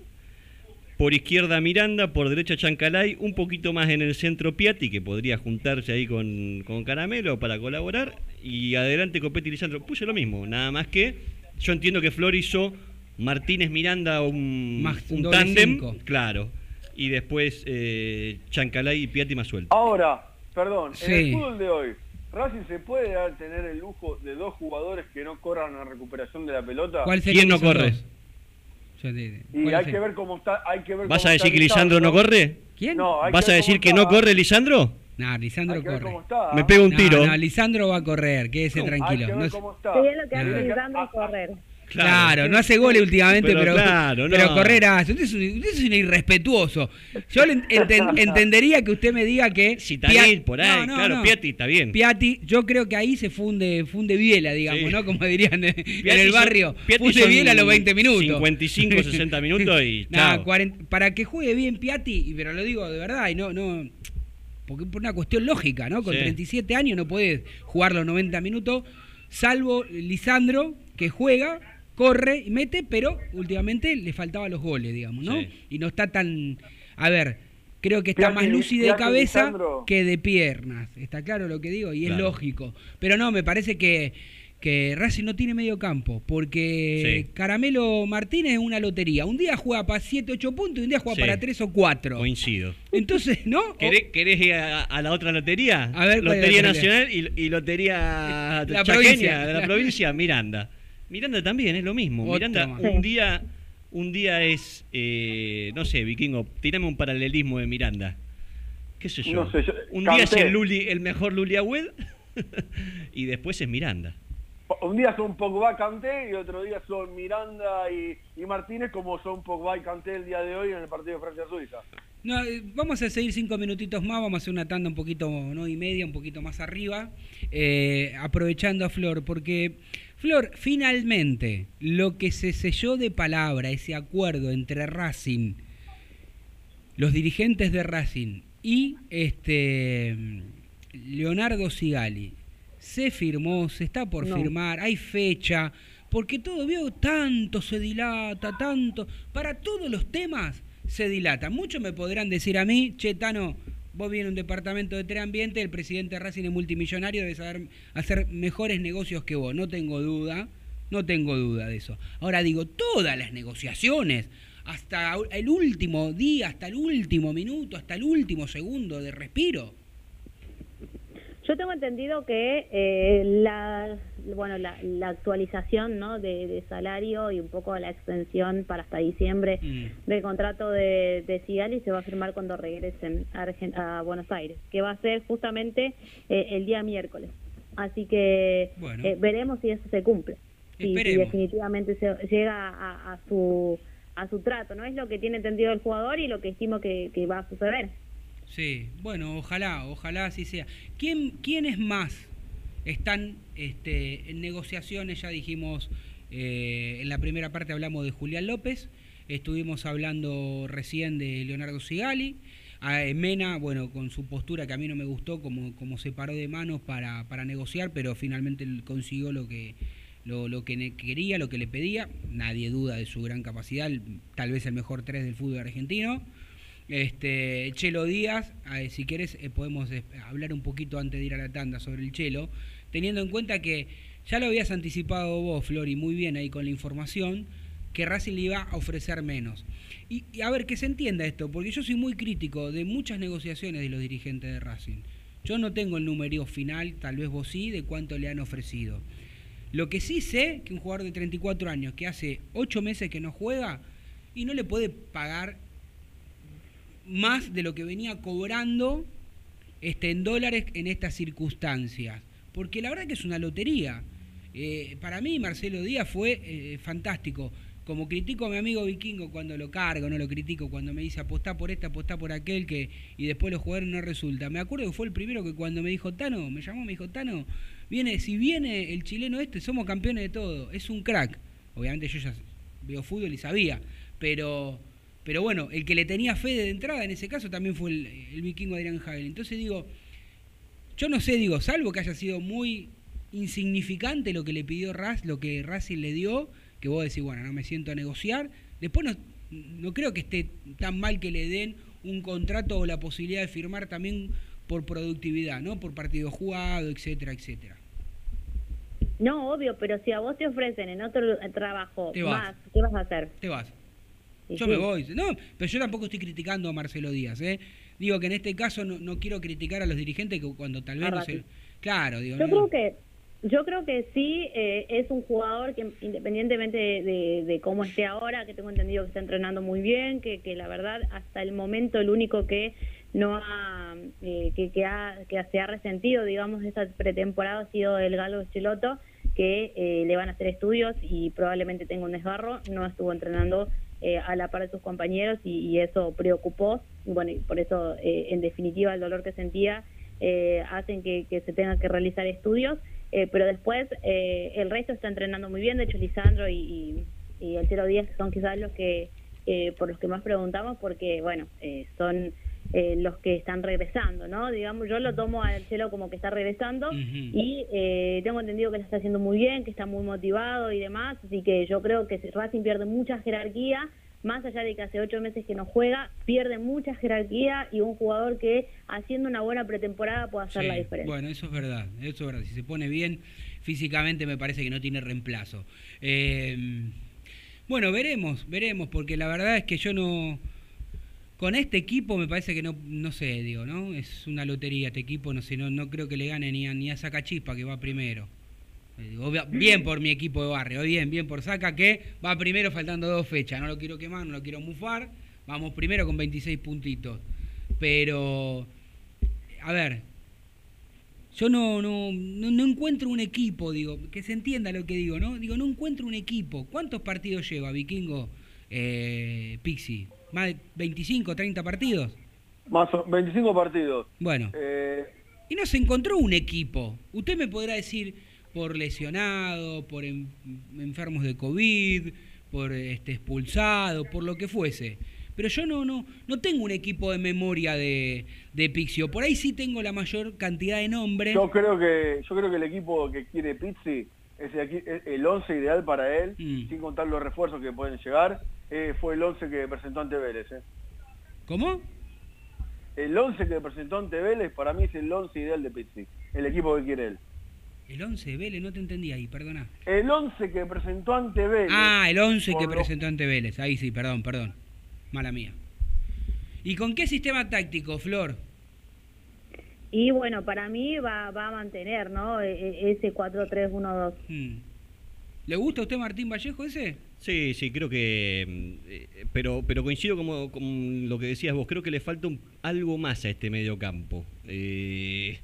por izquierda Miranda, por derecha Chancalay, un poquito más en el centro Piatti, que podría juntarse ahí con, con Caramelo para colaborar, y adelante Copetti y Lisandro. Puse lo mismo, nada más que yo entiendo que Flor hizo Martínez Miranda un,
Más
un tándem,
cinco.
claro, y después eh, Chancalay y Piatti más suelto.
Ahora, perdón, en el
Sí.
fútbol de hoy, ¿Racing se puede dar tener el lujo de dos jugadores que no corran la recuperación de la pelota?
¿Cuál
¿Quién no corre?
Y
¿cuál
hay que ver cómo está. Hay que ver
¿Vas a
está
decir que Lisandro no corre?
¿Quién?
No, hay
¿Vas
que
a decir que no corre Lisandro?
No, Lisandro
Hay que ver
corre.
cómo está.
Me pego un
No,
tiro.
no, Lisandro va a correr, quédese.
Hay
tranquilo.
que
No
ver cómo está.
Es lo que hace. Lisandro es correr.
Claro, no hace goles últimamente,
Pero
pero,
claro, no.
correr hace. Usted es, un, usted es un irrespetuoso. Yo le enten- *laughs* entendería que usted me diga que.
Citanil,
Pia-
por ahí, claro, Piatti está bien.
Piatti, yo creo que ahí se funde, funde Biela, digamos,
Sí.
¿no? Como dirían en, en
Piatti
el barrio.
Piatti
funde Biela a los 20 minutos.
55, 60 *laughs* minutos y chao.
40 para que juegue bien Piatti, y- pero lo digo de verdad, y no, no. Porque por una cuestión lógica, ¿no? Con
Sí.
37 años no puede jugar los 90 minutos, salvo Lisandro, que juega, corre y mete, pero últimamente le faltaban los goles, digamos, ¿no?
Sí.
Y no está tan. A ver, creo que está
Piatti-
más lúcido de cabeza
Lisandro.
que de piernas. Está claro lo que digo, y es lógico. Pero no, me parece que, que Racing no tiene medio campo, porque
Sí.
Caramelo Martínez es una lotería. Un día juega para 7, 8 puntos y un día juega
Sí.
para 3 o 4.
Coincido.
Entonces, ¿no? *laughs*
¿Querés, querés ir a, a la otra lotería?
A ver, ¿cuál es la
lotería
lotería?
Nacional y, y Lotería
La
Chaqueña
provincia.
de la provincia, Miranda. Miranda también es lo mismo.
Otro
Miranda,
más.
un día un día es, eh, no sé, vikingo, tirame un paralelismo de Miranda. ¿Qué sé yo?
No sé, yo-
un día es el, Luli, el mejor Luli Agüed *laughs* y después es Miranda.
Un día son Pogba Kanté y otro día son Miranda y, y Martínez como son Pogba y Kanté el día de hoy en el partido de Francia-Suiza.
No, eh, vamos a seguir cinco minutitos más, vamos a hacer una tanda un poquito, no y media, un poquito más arriba, eh, aprovechando a Flor, porque Flor, finalmente, lo que se selló de palabra, ese acuerdo entre Racing, los dirigentes de Racing y este Leonardo Sigali, se firmó, se está por
No.
firmar, hay fecha, porque todo veo tanto se dilata, tanto, para todos los temas se dilata. Muchos me podrán decir a mí, che, Tano, vos vienes un departamento de tres el presidente de Racing es multimillonario, debe saber hacer mejores negocios que vos, no tengo duda, no tengo duda de eso. Ahora digo, todas las negociaciones, hasta el último día, hasta el último minuto, hasta el último segundo de respiro.
Yo tengo entendido que eh, la bueno la, la actualización ¿no? de, de salario y un poco la extensión para hasta diciembre
Mm.
del contrato de, de Sigali se va a firmar cuando regresen a, Argen- a Buenos Aires, que va a ser justamente eh, el día miércoles. Así que
Bueno.
eh, veremos si eso se cumple, si, si definitivamente se llega a, a su a su trato, no es lo que tiene entendido el jugador y lo que estimo que, que va a suceder.
Sí, bueno, ojalá, ojalá así sea. ¿Quién, ¿Quiénes más están este, en negociaciones? Ya dijimos, eh, en la primera parte hablamos de Julián López, estuvimos hablando recién de Leonardo Sigali, a Mena, bueno, con su postura que a mí no me gustó, como, como se paró de manos para, para negociar, pero finalmente consiguió lo que, lo, lo que quería, lo que le pedía. Nadie duda de su gran capacidad, tal vez el mejor tres del fútbol argentino. Este, Chelo Díaz, si quieres eh, podemos eh, hablar un poquito antes de ir a la tanda sobre el Chelo, teniendo en cuenta que ya lo habías anticipado vos, Flori, muy bien ahí con la información, que Racing le iba a ofrecer menos. Y, a ver, que se entienda esto, porque yo soy muy crítico de muchas negociaciones de los dirigentes de Racing. Yo no tengo el número final, tal vez vos sí, de cuánto le han ofrecido. Lo que sí sé, que un jugador de 34 años que hace 8 meses que no juega y no le puede pagar más de lo que venía cobrando este, en dólares en estas circunstancias. Porque la verdad que es una lotería. Eh, para mí Marcelo Díaz fue eh, fantástico. Como critico a mi amigo Vikingo cuando lo cargo, no lo critico cuando me dice apostá por este, apostá por aquel, que y después los jugadores no resulta. Me acuerdo que fue el primero que cuando me dijo Tano, me llamó, me dijo Tano, viene, si viene el chileno este, somos campeones de todo, es un crack. Obviamente yo ya veo fútbol y sabía, pero pero bueno, el que le tenía fe de entrada en ese caso también fue el, el vikingo Adrián Hagel. Entonces digo, yo no sé, digo, salvo que haya sido muy insignificante lo que le pidió Raz, lo que Racing le dio, que vos decís, bueno, no me siento a negociar. Después no, no creo que esté tan mal que le den un contrato o la posibilidad de firmar también por productividad, ¿no? Por partido jugado, etcétera, etcétera.
No, obvio, pero si a vos te ofrecen en otro trabajo
Te vas.
más, ¿qué vas a hacer?
Te vas. Yo me voy. No, pero yo tampoco estoy criticando a Marcelo Díaz, ¿eh? Digo que en este caso no, no quiero criticar a los dirigentes que cuando tal vez
A
no se...
Racing.
Claro, digo,
Yo
no-
creo que yo creo que sí eh, es un jugador que independientemente de, de- de cómo esté ahora, que tengo entendido que está entrenando muy bien, que, que la verdad hasta el momento el único que no ha eh, que, que, ha, que se ha resentido, digamos, de esta pretemporada ha sido el Galo Cheloto, que eh, le van a hacer estudios y probablemente tenga un desgarro, no estuvo entrenando eh, a la par de sus compañeros y, y eso preocupó, bueno, y por eso eh, en definitiva el dolor que sentía eh, hacen que, se tenga que realizar estudios, eh, pero después eh, el resto está entrenando muy bien, de hecho Lisandro y, y, el 010 son quizás los que eh, por los que más preguntamos porque bueno son eh, los que están regresando, ¿no? Digamos, yo lo tomo al cielo como que está regresando y eh, tengo entendido que lo está haciendo muy bien, que está muy motivado y demás, así que yo creo que si Racing pierde mucha jerarquía, más allá de que hace ocho meses que no juega, pierde mucha jerarquía y un jugador que haciendo una buena pretemporada puede hacer
Sí,
la diferencia.
Bueno, eso es verdad, eso es verdad. Si se pone bien físicamente me parece que no tiene reemplazo. Eh, bueno, veremos, veremos, porque la verdad es que yo no... Con este equipo me parece que no, no sé, digo, ¿no? Es una lotería este equipo, no sé, no, no creo que le gane ni a, ni a Sacachispa, que va primero. Eh, Bien por mi equipo de barrio, bien, bien por Saca, que va primero faltando dos fechas. No lo quiero quemar, no lo quiero mufar. Vamos primero con 26 puntitos. Pero, a ver, yo no, no, no, no encuentro un equipo, digo, que se entienda lo que digo, ¿no? Digo, no encuentro un equipo. ¿Cuántos partidos lleva Vikingo eh, Pixi? ¿Más de 25, 30 partidos?
Más o 25 partidos.
Bueno,
Eh,
y no se encontró un equipo. Usted me podrá decir por lesionado, por en- enfermos de COVID, por este expulsado, por lo que fuese. pero yo no, no, no tengo un equipo de memoria de, de Pixio. Por ahí sí tengo la mayor cantidad de nombres.
Yo creo que yo creo que el equipo que quiere Pizzi es el, el 11 ideal para él,
Mm.
sin contar los refuerzos que pueden llegar. eh, fue el 11 que presentó ante Vélez. eh.
¿Cómo?
El 11 que presentó ante Vélez para mí es el 11 ideal de Pizzi, el equipo que quiere él.
El 11 de Vélez, no te entendí ahí, perdona.
El 11 que presentó ante Vélez.
Ah, el 11 que
lo-
presentó ante Vélez. Ahí sí, perdón, perdón. Mala mía. ¿Y con qué sistema táctico, Flor?
Y bueno, para mí va, va a mantener, ¿no? E- e- Ese 4-3-1-2.
Hmm. ¿Le gusta a usted Martín Vallejo ese?
Sí, sí, creo que. eh, Pero, pero coincido como, con lo que decías vos. Creo que le falta un- algo más a este mediocampo. Eh,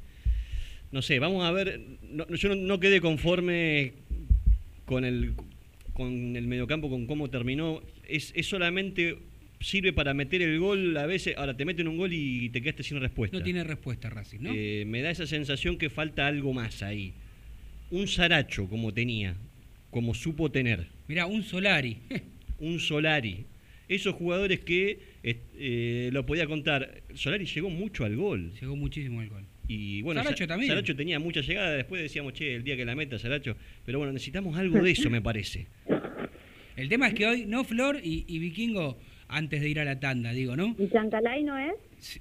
no sé, vamos a ver. no- yo no, no quedé conforme con el, con el mediocampo, con cómo terminó. Es, es solamente. Sirve para meter el gol a veces. Ahora te meten un gol y te quedaste sin respuesta.
No tiene respuesta Racing, ¿no?
Eh, me da esa sensación que falta algo más ahí. Un Saracho como tenía, como supo tener
Mirá, un Solari. *laughs*
un Solari. Esos jugadores que eh, lo podía contar. Solari llegó mucho al gol.
Llegó muchísimo el gol.
Y bueno,
Saracho
Sa-
también.
Saracho tenía mucha llegada. Después decíamos, che, el día que la meta Saracho. Pero bueno, necesitamos algo de eso, me parece.
El tema es que hoy, no Flor y, y Vikingo, antes de ir a la tanda, digo, ¿no?
¿Y Chancalay no es?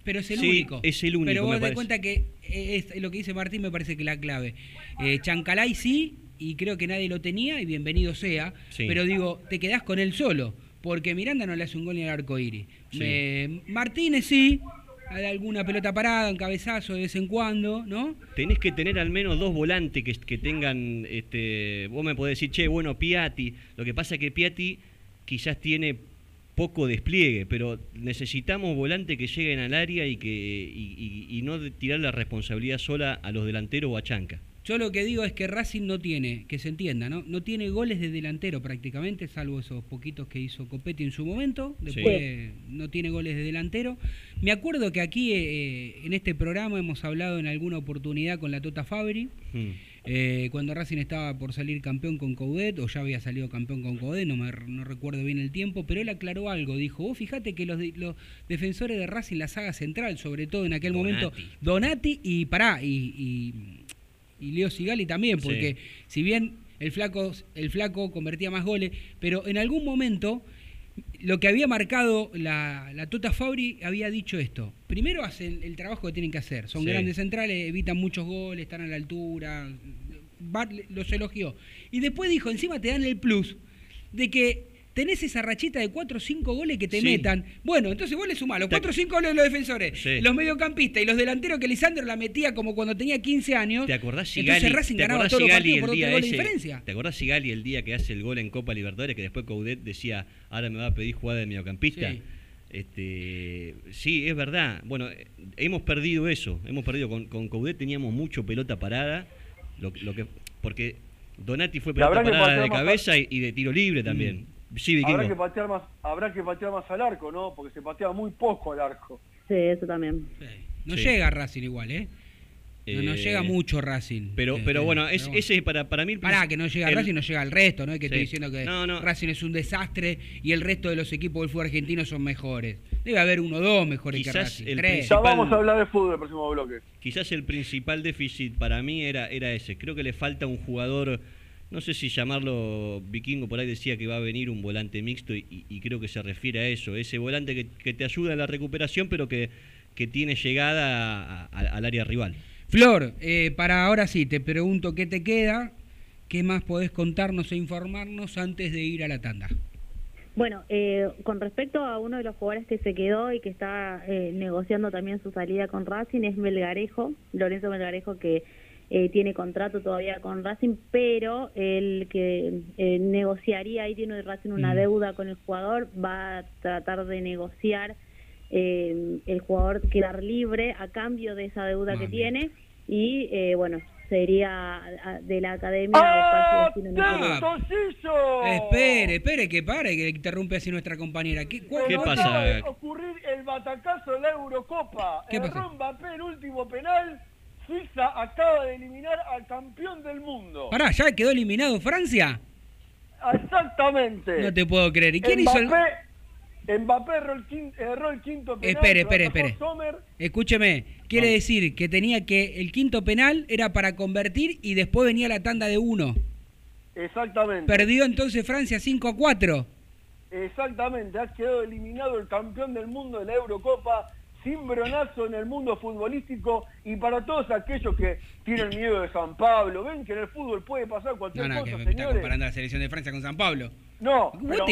Pero es el
Sí,
único.
es el único,
Pero vos te das
parece.
cuenta que es, lo que dice Martín me parece que es la clave. Eh, Chancalay sí, y creo que nadie lo tenía, y bienvenido sea.
Sí.
Pero digo, te quedás con él solo, porque Miranda no le hace un gol ni al arco iris.
Sí.
Eh, Martínez sí, hay alguna pelota parada, un cabezazo de vez en cuando, ¿no?
Tenés que tener al menos dos volantes que, que tengan. Este, vos me podés decir, che, bueno, Piatti. Lo que pasa es que Piatti quizás tiene poco despliegue, pero necesitamos volantes que lleguen al área y que y, y- y no tirar la responsabilidad sola a los delanteros o a Chanca.
Yo lo que digo es que Racing no tiene, que se entienda, ¿no? No tiene goles de delantero prácticamente, salvo esos poquitos que hizo Copetti en su momento. Después no tiene goles de delantero. Me acuerdo que aquí eh, en este programa hemos hablado en alguna oportunidad con la Tota Fabri,
Hmm.
Eh, cuando Racing estaba por salir campeón con Coudet, o ya había salido campeón con Coudet, no, me, no recuerdo bien el tiempo, pero él aclaró algo. Dijo, vos fíjate que los, de- los defensores de Racing, la saga central, sobre todo en aquel momento,
Donati.
Y Pará, y, y, y Leo Sigali también,
Sí.
porque si bien el flaco, el flaco convertía más goles, pero en algún momento lo que había marcado la, la Tota Fabri había dicho esto. Primero hacen el trabajo que tienen que hacer. Son
Sí.
grandes centrales, evitan muchos goles, están a la altura. Va- los elogió. Y después dijo, encima te dan el plus de que tenés esa rachita de 4 o 5 goles que te
Sí.
metan. Bueno, entonces vos le sumás los
Te-
4 o 5 goles de los defensores,
Sí.
los mediocampistas y los delanteros que Lisandro la metía como cuando tenía 15 años.
¿Te acordás Sigali?
Entonces Racing
¿te
ganaba todos los partidos
el
por
día
de
ese-
diferencia.
¿Te acordás Sigali el día que hace el gol en Copa Libertadores que después Coudet decía, ahora me va a pedir jugada de mediocampista?
Sí.
Este, sí, es verdad. Bueno, hemos perdido eso. Hemos perdido. Con, con Coudet teníamos mucho pelota parada. Lo, lo que, porque Donati fue pelota parada de cabeza y, y de tiro libre también. Sí,
Habrá que patear más, habrá que patear más al arco, ¿no? Porque se patea muy poco al arco.
Sí, eso también.
Sí. No
Sí.
llega Racing igual, ¿eh? No, no
Eh,
llega mucho Racing.
Pero,
Eh,
pero bueno, es,
pero bueno.
ese para, para mí... el
Pará, que no llega
el-
Racing, no llega al resto, ¿no? Es que estoy
Sí.
diciendo que
No, no.
Racing es un desastre y el resto de los equipos del fútbol argentino son mejores. Debe haber uno o dos mejores que
Quizás
Racing.
el
Tres.
Ya
principal-
vamos a hablar de fútbol el próximo bloque.
Quizás el principal déficit para mí era, era ese. Creo que le falta un jugador, no sé si llamarlo vikingo, por ahí decía que va a venir un volante mixto y, y- y creo que se refiere a eso. Ese volante que, que te ayuda en la recuperación, pero que, que tiene llegada a- a- al área rival.
Flor, eh, para ahora sí, te pregunto qué te queda, qué más podés contarnos e informarnos antes de ir a la tanda.
Bueno, eh, con respecto a uno de los jugadores que se quedó y que está eh, negociando también su salida con Racing es Melgarejo, Lorenzo Melgarejo que eh, tiene contrato todavía con Racing, pero el que eh, negociaría ahí tiene Racing una
Mm.
deuda con el jugador, va a tratar de negociar eh, el jugador quedar libre a cambio de esa deuda
Ah,
que
bien.
tiene y eh, bueno, sería de la academia el
Ah,
club.
¡Atentosillo!
Espere, espere, que pare, que interrumpe así nuestra compañera. ¿Qué, cuál-
¿Qué pasa?
de ocurrir el batacazo de la Eurocopa.
¿Qué
Erró
pasó?
Mbappé el último penal. Suiza acaba de eliminar al campeón del mundo.
Pará, ¿ya quedó eliminado Francia?
Exactamente.
No te puedo creer. ¿Y quién hizo el
Mbappé, Mbappé erró el quinto, erró el quinto penal.
Espere, espere, espere.
Sommer.
Escúcheme, quiere decir que tenía que el quinto penal era para convertir y después venía la tanda de uno.
Exactamente.
Perdió entonces Francia 5 a 4.
Exactamente, ha quedado eliminado el campeón del mundo de la Eurocopa, sin bronazo en el mundo futbolístico y para todos aquellos que tienen miedo de San Pablo, ven que en el fútbol puede pasar
No,
cualquier
no, que
cosa,
me está comparando la selección de Francia con San Pablo.
No, pero?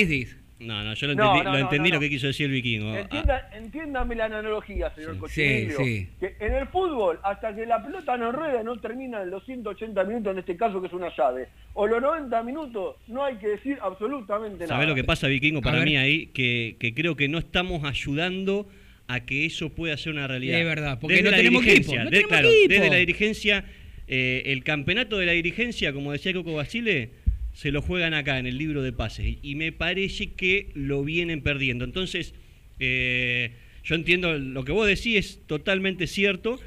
No, no, yo lo
No,
entendí,
no,
lo,
no,
entendí
no,
lo que
no.
quiso decir el vikingo. Ah,
entienda- entiéndame la analogía, señor
Sí.
Cochinillo,
Sí, sí.
que en el fútbol, hasta que la pelota no rueda, no termina en los 180 minutos, en este caso que es una llave, o los 90 minutos, no hay que decir absolutamente nada.
¿Sabés lo que pasa, Vikingo? Para mí ahí, que, que creo que no estamos ayudando a que eso pueda ser una realidad.
Es verdad, porque
Desde
no
la
tenemos equipo, no
de-
tenemos
claro,
equipo.
Desde la dirigencia, eh, el campeonato de la dirigencia, como decía Coco Basile, se lo juegan acá en el libro de pases. Y, y me parece que lo vienen perdiendo. Entonces, eh, yo entiendo lo que vos decís, es totalmente cierto,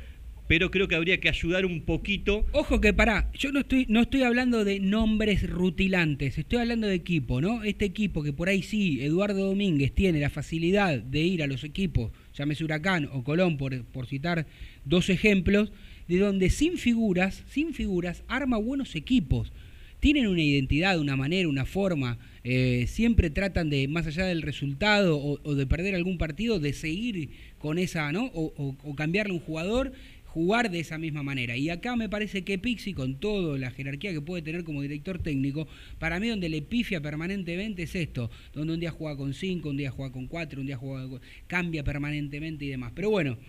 pero creo que habría que ayudar un poquito.
Ojo que pará, yo no estoy, no estoy hablando de nombres rutilantes, estoy hablando de equipo, ¿no? Este equipo que por ahí sí, Eduardo Domínguez tiene la facilidad de ir a los equipos, llámese Huracán o Colón, por, por citar dos ejemplos, de donde sin figuras, sin figuras, arma buenos equipos. Tienen una identidad, una manera, una forma, eh, siempre tratan de, más allá del resultado o, de perder algún partido, de seguir con esa, ¿no? O, o- o cambiarle un jugador jugar de esa misma manera. Y acá me parece que Pixi, con toda la jerarquía que puede tener como director técnico, para mí donde le pifia permanentemente es esto, donde un día juega con 5, un día juega con 4, un día juega con- cambia permanentemente y demás. Pero bueno,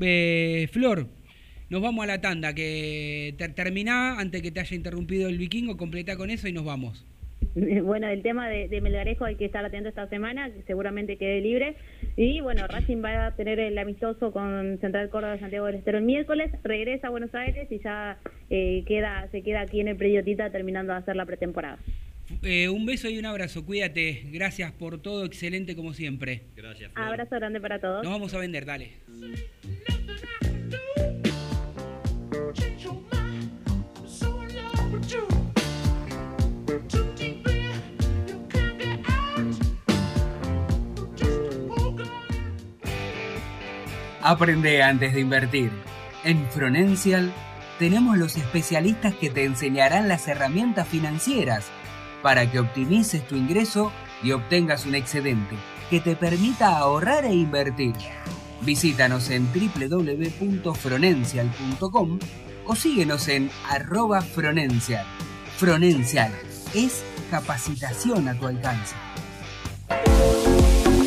eh, Flor, nos vamos a la tanda, que ter- terminá antes que te haya interrumpido el vikingo, completá con eso y nos vamos. *laughs*
Bueno, el tema de, de Melgarejo hay que estar atento esta semana, que seguramente quede libre. Y bueno, Racing va a tener el amistoso con Central Córdoba Santiago del Estero el miércoles, regresa a Buenos Aires y ya eh, queda se queda aquí en el Prediotita terminando de hacer la pretemporada.
Eh, un beso y un abrazo, cuídate, gracias por todo, excelente como siempre.
Gracias, Flor.
Abrazo grande para todos.
Nos vamos a vender, dale.
Aprende antes de invertir. En Fronencial tenemos los especialistas que te enseñarán las herramientas financieras para que optimices tu ingreso y obtengas un excedente que te permita ahorrar e invertir. Visítanos en www.fronencial.com o síguenos en arroba Fronencial. Fronencial es capacitación a tu alcance.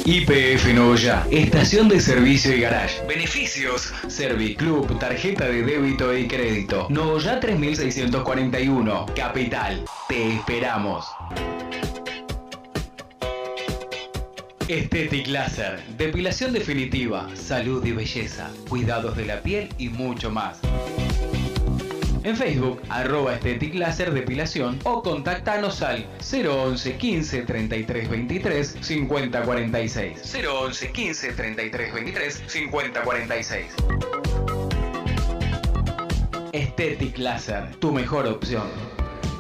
IPF Noya, estación de servicio y garage. Beneficios: Serviclub, tarjeta de débito y crédito. Noya 3641, Capital. Te esperamos. Estetic Laser, depilación definitiva, salud y belleza, cuidados de la piel y mucho más. En Facebook, arroba Estetic Depilación o contactanos al 011 15 33 23 50 46. 011 15 33 23 50 46. Estetic Laser, tu mejor opción.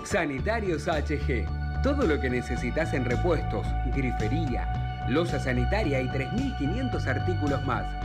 Sanitarios HG. Todo lo que necesitas en repuestos, grifería, losa sanitaria y 3.500 artículos más.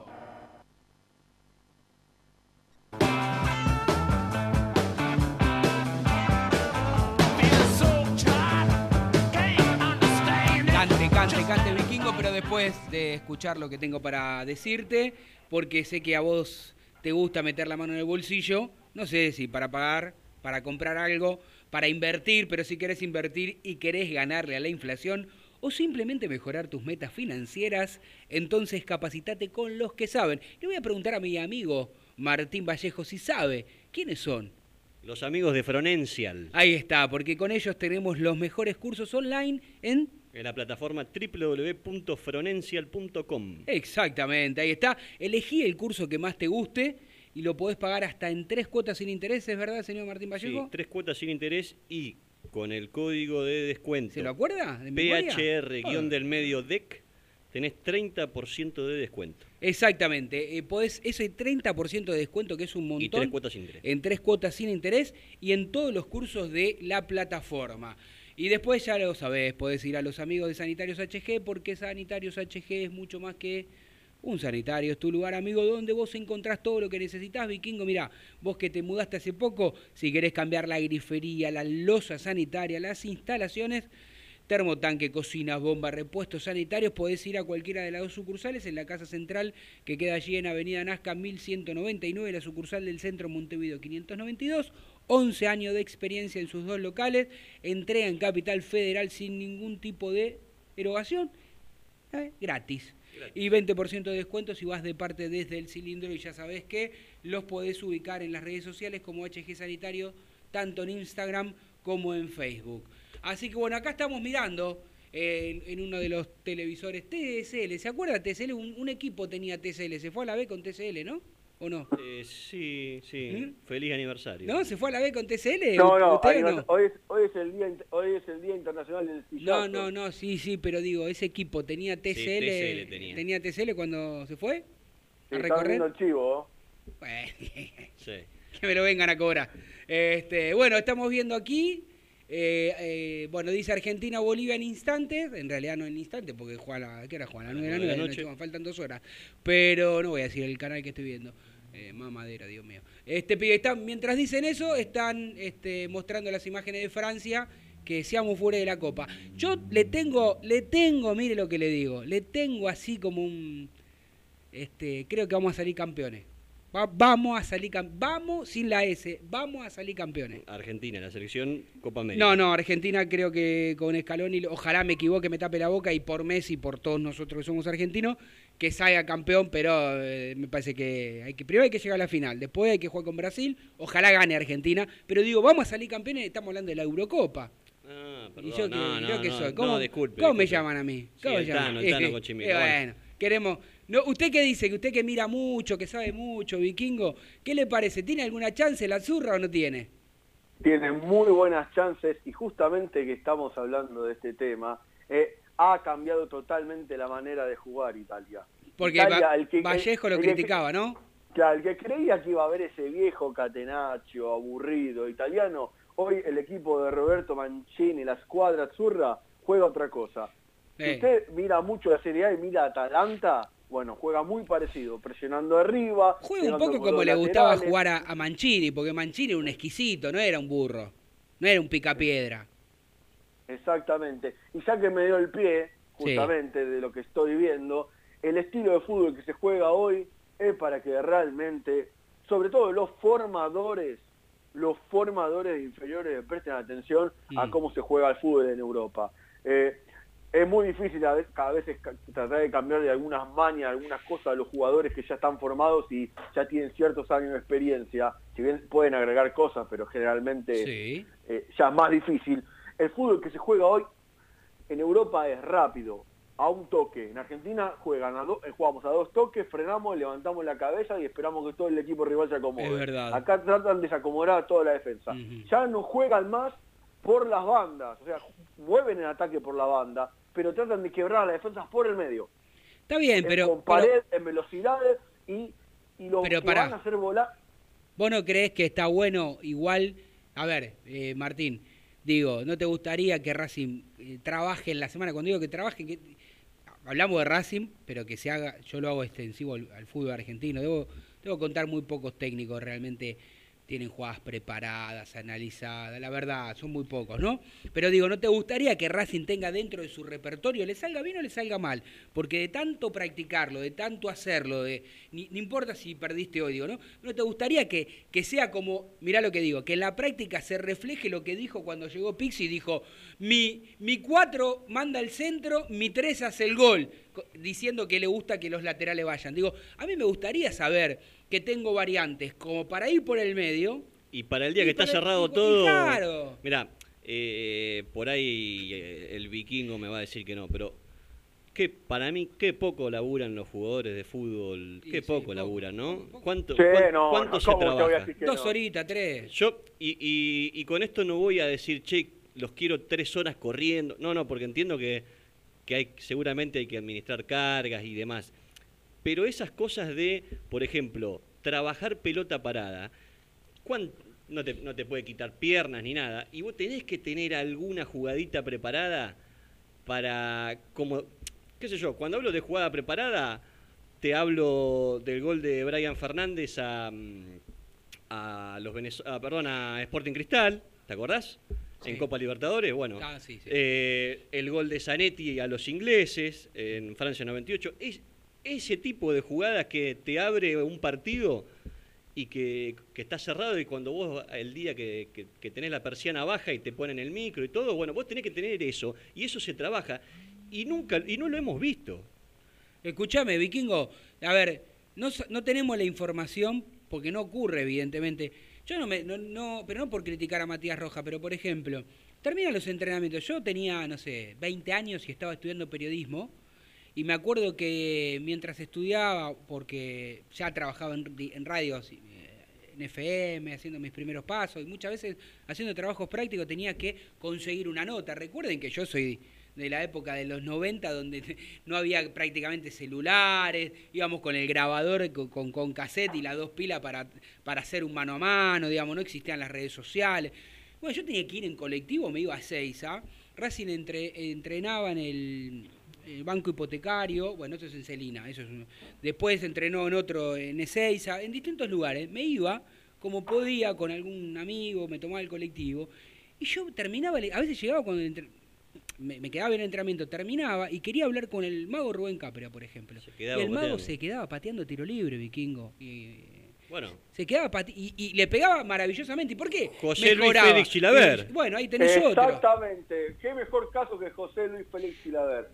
Cante, cante, vikingo, pero después de escuchar lo que tengo para decirte, porque sé que a vos te gusta meter la mano en el bolsillo, no sé si para pagar, para comprar algo, para invertir, pero si querés invertir y querés ganarle a la inflación o simplemente mejorar tus metas financieras, entonces capacitate con los que saben. Le voy a preguntar a mi amigo Martín Vallejo si sabe quiénes son.
Los amigos de Fronencial.
Ahí está, porque con ellos tenemos los mejores cursos online en
En la plataforma www.fronencial.com.
Exactamente, ahí está. Elegí el curso que más te guste y lo podés pagar hasta en tres cuotas sin interés, ¿es verdad, señor Martín
Sí,
Vallejo?
tres cuotas sin interés y con el código de descuento.
¿Se lo acuerda? ¿De memoria?
PHR guion
Ah.
medio DEC, tenés 30% de descuento.
Exactamente, eh, podés ese 30% de descuento que es un montón.
Y tres cuotas sin interés.
En tres cuotas sin interés y en todos los cursos de la plataforma. Y después ya lo sabés, podés ir a los amigos de Sanitarios HG porque Sanitarios HG es mucho más que un sanitario, es tu lugar amigo donde vos encontrás todo lo que necesitas, vikingo. Mirá, vos que te mudaste hace poco, si querés cambiar la grifería, la losa sanitaria, las instalaciones, termotanque, cocinas, bombas, repuestos sanitarios, podés ir a cualquiera de las dos sucursales en la casa central que queda allí en Avenida Nazca 1199, la sucursal del centro Montevideo 592, 11 años de experiencia en sus dos locales, entrega en Capital Federal sin ningún tipo de erogación, ¿eh? gratis. Y 20% de descuento si vas de parte desde el cilindro y ya sabés que los podés ubicar en las redes sociales como HG Sanitario, tanto en Instagram como en Facebook. Así que bueno, acá estamos mirando eh, en, en uno de los televisores TSL. ¿Se acuerda TSL? Un, un equipo tenía TSL. Se fue a la B con TSL, ¿no? ¿O no?
Eh, sí, sí.
¿Mm?
Feliz aniversario.
¿No? ¿Se fue a la B con TSL?
No, no,
¿Usted o
aniversa- hoy, es, hoy, es el día, hoy es el Día Internacional del
No,
Sillazo.
no, no, sí, sí, pero digo, ese equipo tenía TSL,
TSL tenía.
TSL cuando se fue
Sí,
a recorrer.
el chivo.
Bueno, *laughs*
Sí.
que me lo vengan a cobrar. Este, bueno, estamos viendo aquí, eh, eh, bueno, dice Argentina-Bolivia en instantes, en realidad no en instantes, porque juega a, ¿qué hora juega? A las 9 de la noche. faltan dos horas. Pero no voy a decir el canal que estoy viendo. Eh, mamadera, Dios mío. Este, están, mientras dicen eso, están este, mostrando las imágenes de Francia que seamos fuera de la copa. Yo le tengo, le tengo, mire lo que le digo, le tengo así como un, este, creo que vamos a salir campeones. Va- vamos a salir. Vamos sin la S, vamos a salir campeones.
Argentina, la selección Copa América.
No, no, Argentina creo que con Scaloni, ojalá me equivoque, me tape la boca y por Messi, por todos nosotros que somos argentinos, que salga campeón, pero eh, me parece que hay que primero hay que llegar a la final, después hay que jugar con Brasil, ojalá gane Argentina, pero digo, vamos a salir campeones, estamos hablando de la Eurocopa.
Ah,
y
perdón,
yo que,
no, no,
yo que
no,
soy,
no,
¿cómo,
disculpe,
cómo me
disculpe.
llaman a mí?
Sí,
¿Cómo
el
me llaman?
Tano, el Tano
Eh, eh,
bueno,
queremos... No, ¿Usted qué dice? Que usted que mira mucho, que sabe mucho, vikingo, ¿qué le parece? ¿Tiene alguna chance la zurra o no tiene?
Tiene muy buenas chances y justamente que estamos hablando de este tema, eh, ha cambiado totalmente la manera de jugar Italia.
Porque
Italia,
Va-
el que-
Vallejo lo
el que-
criticaba, ¿no?
Claro, el que creía que iba a haber ese viejo catenaccio, aburrido, italiano, hoy el equipo de Roberto Mancini, la squadra azzurra, juega otra cosa. Si usted mira mucho la Serie A y mira a Atalanta, bueno, juega muy parecido, presionando arriba.
Juega un poco como le gustaba jugar a, a Mancini, porque Mancini era un exquisito, no era un burro, no era un picapiedra.
Exactamente. Y ya que me dio el pie, justamente de lo que estoy viendo, el estilo de fútbol que se juega hoy es para que realmente, sobre todo los formadores, los formadores inferiores presten atención a
Mm.
cómo se juega el fútbol en Europa. Eh, es muy difícil a veces, a veces ca- tratar de cambiar de algunas mañas, algunas cosas a los jugadores que ya están formados y ya tienen ciertos años de experiencia. Si bien pueden agregar cosas, pero generalmente
Sí.
eh, ya es más difícil. El fútbol que se juega hoy en Europa es rápido, a un toque. En Argentina juegan a do- eh, jugamos a dos toques, frenamos, levantamos la cabeza y esperamos que todo el equipo rival se acomode.
Es verdad.
Acá tratan de desacomodar a toda la defensa. Ya no juegan más por las bandas, o sea, mueven el ataque por la banda, pero tratan de quebrar a las defensas por el medio.
Está bien, pero,
con
pero
pared, en velocidades y, y los
Pero
que
pará.
van a hacer volar
vos no crees que está bueno igual, a ver, eh, Martín, digo, ¿no te gustaría que Racing eh, trabaje en la semana? Cuando digo que trabaje, que hablamos de Racing, pero que se haga, yo lo hago extensivo al, al fútbol argentino, debo, debo contar muy pocos técnicos realmente tienen jugadas preparadas, analizadas, la verdad, son muy pocos, ¿no? Pero digo, ¿no te gustaría que Racing tenga dentro de su repertorio, le salga bien o le salga mal? Porque de tanto practicarlo, de tanto hacerlo, de ni, no importa si perdiste hoy, digo, ¿no? ¿No te gustaría que, que sea como, mirá lo que digo, que en la práctica se refleje lo que dijo cuando llegó Pixi, dijo, mi, mi 4 manda el centro, mi 3 hace el gol, diciendo que le gusta que los laterales vayan. Digo, a mí me gustaría saber que tengo variantes como para ir por el medio,
Y para el día que está cerrado
y- y
todo.
claro.
Mira, eh, por ahí eh, el vikingo me va a decir que no, pero que para mí qué poco laburan los jugadores de fútbol,
Sí,
qué
sí,
poco
poco,
laburan, ¿no? ¿Cuánto, cuán-
no,
cuánto
no,
se
Dos
no?
horitas, tres.
Yo, y, y, y con esto no voy a decir, che, los quiero tres horas corriendo. No, no, porque entiendo que, que hay, seguramente hay que administrar cargas y demás. Pero esas cosas de, por ejemplo, trabajar pelota parada, ¿cuán- no, te, no te puede quitar piernas ni nada, y vos tenés que tener alguna jugadita preparada para, como, qué sé yo, cuando hablo de jugada preparada, te hablo del gol de Brian Fernández a, mm, a los Venez- ah, perdón, a Sporting Cristal, ¿te acordás? En
Sí.
Copa Libertadores, bueno.
Ah, sí, sí.
Eh, el gol de Zanetti a los ingleses en Francia 98. Es, ese tipo de jugadas que te abre un partido y que, que está cerrado y cuando vos el día que, que- que tenés la persiana baja y te ponen el micro y todo, bueno, vos tenés que tener eso y eso se trabaja y nunca y no lo hemos visto.
Escúchame, Vikingo, a ver, no, no tenemos la información porque no ocurre, evidentemente. Yo no me, no, no- pero no por criticar a Matías Roja, pero por ejemplo, terminan los entrenamientos. Yo tenía, no sé, 20 años y estaba estudiando periodismo. Y me acuerdo que mientras estudiaba, porque ya trabajaba en, en radios, eh, en FM, haciendo mis primeros pasos, y muchas veces haciendo trabajos prácticos tenía que conseguir una nota. Recuerden que yo soy de la época de los 90, donde *laughs* no había prácticamente celulares, íbamos con el grabador con, con, con cassette y las dos pilas para, para hacer un mano a mano, digamos, no existían las redes sociales. Bueno, yo tenía que ir en colectivo, me iba a Seiza, Racing entre, entrenaba en el, banco hipotecario, bueno, eso es en Celina, eso es un- después entrenó en otro, en Ezeiza, en distintos lugares. Me iba como podía con algún amigo, me tomaba el colectivo, y yo terminaba, a veces llegaba cuando me, me quedaba en el entrenamiento, terminaba y quería hablar con el mago Rubén Capria, por ejemplo.
Se quedaba
y el mago
pateando.
se quedaba pateando tiro libre, vikingo. Y,
Bueno,
se quedaba pate- y, y le pegaba maravillosamente. ¿Y por qué?
José Luis. Félix Chilaver.
Y- Bueno, ahí tenés otro.
Exactamente. Qué mejor caso que José Luis Félix Chilaver.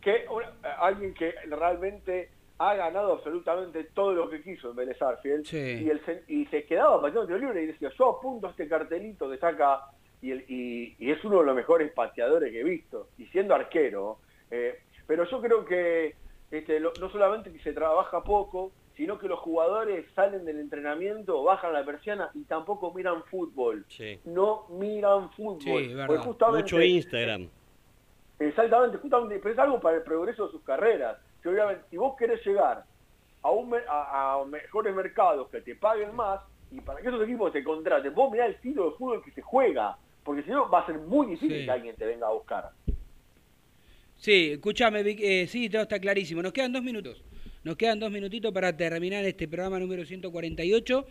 Que una- alguien que realmente ha ganado absolutamente todo lo que quiso en Vélez Arfield.
Sí.
Y, el, y se quedaba pateando tiro libre y decía, yo apunto este cartelito que saca y, el- y- y es uno de los mejores pateadores que he visto. Y siendo arquero. eh, pero yo creo que este, lo- no solamente que se trabaja poco, sino que los jugadores salen del entrenamiento, bajan la persiana y tampoco miran fútbol.
sí.
No miran fútbol.
Sí, verdad.
Mucho Instagram.
Exactamente, justamente, pero es algo para el progreso de sus carreras. Si, obviamente, si vos querés llegar a, un, mer- a, a mejores mercados que te paguen más y para que esos equipos te contraten, vos mirá el estilo de fútbol que se juega, porque si no va a ser muy difícil
Sí.
que alguien te venga a buscar.
Sí, escúchame, Vic- eh, sí, todo está clarísimo. Nos quedan dos minutos. Nos quedan dos minutitos para terminar este programa número 148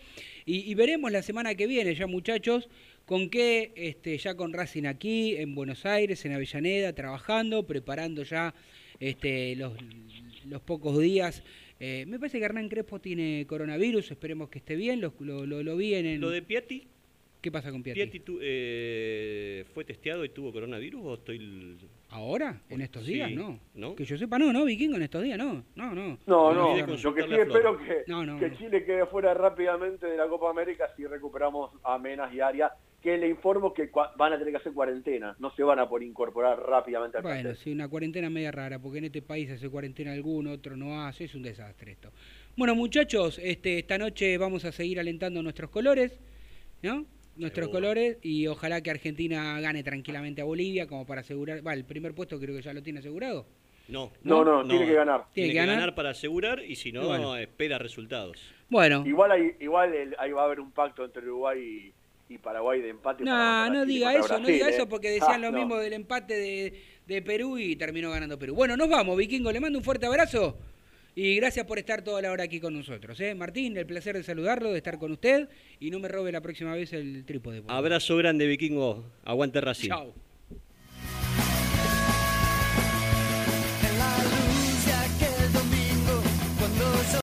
y, y veremos la semana que viene ya muchachos con qué, este, ya con Racing aquí, en Buenos Aires, en Avellaneda, trabajando, preparando ya este, los, los pocos días. Eh, me parece que Hernán Crespo tiene coronavirus, esperemos que esté bien, lo, lo, lo- lo vi en el...
Lo de Piatti,
¿Qué pasa con Piatti?
Piatti tu- eh, fue testeado y tuvo coronavirus o estoy
¿Ahora? ¿En estos
Sí,
días? No.
¿no?
Que yo sepa, no, no, Vikingo, en estos días, no. No, no.
No,
Me
no,
olvidé
lo que sí espero que,
No, no,
que
no.
Chile quede fuera rápidamente de la Copa América si recuperamos a Menas y Arias, que le informo que van a tener que hacer cuarentena, no se van a poder incorporar rápidamente al
Bueno,
plantel.
sí, una cuarentena media rara, porque en este país hace cuarentena alguno, otro no hace, es un desastre esto. Bueno, muchachos, este, esta noche vamos a seguir alentando nuestros colores, ¿no? Nuestros
Seguro.
colores y ojalá que Argentina gane tranquilamente a Bolivia como para asegurar, va, el primer puesto creo que ya lo tiene asegurado.
No.
No, no, tiene que ganar.
Tiene,
Tiene
que
que
ganar.
ganar
para asegurar y si no,
Bueno.
espera resultados.
Bueno,
Igual, hay, igual el- ahí va a haber un pacto entre Uruguay y, y Paraguay de empate. para
no,
mandar a
no diga eso, no diga
¿eh?
eso porque decían
Ah,
lo
no.
mismo del empate de, de Perú y terminó ganando Perú. Bueno, nos vamos, Vikingo, le mando un fuerte abrazo y gracias por estar toda la hora aquí con nosotros. ¿eh? Martín, el placer de saludarlo, de estar con usted y no me robe la próxima vez el trípode.
Abrazo grande, vikingo. Aguante Racing.
Chao.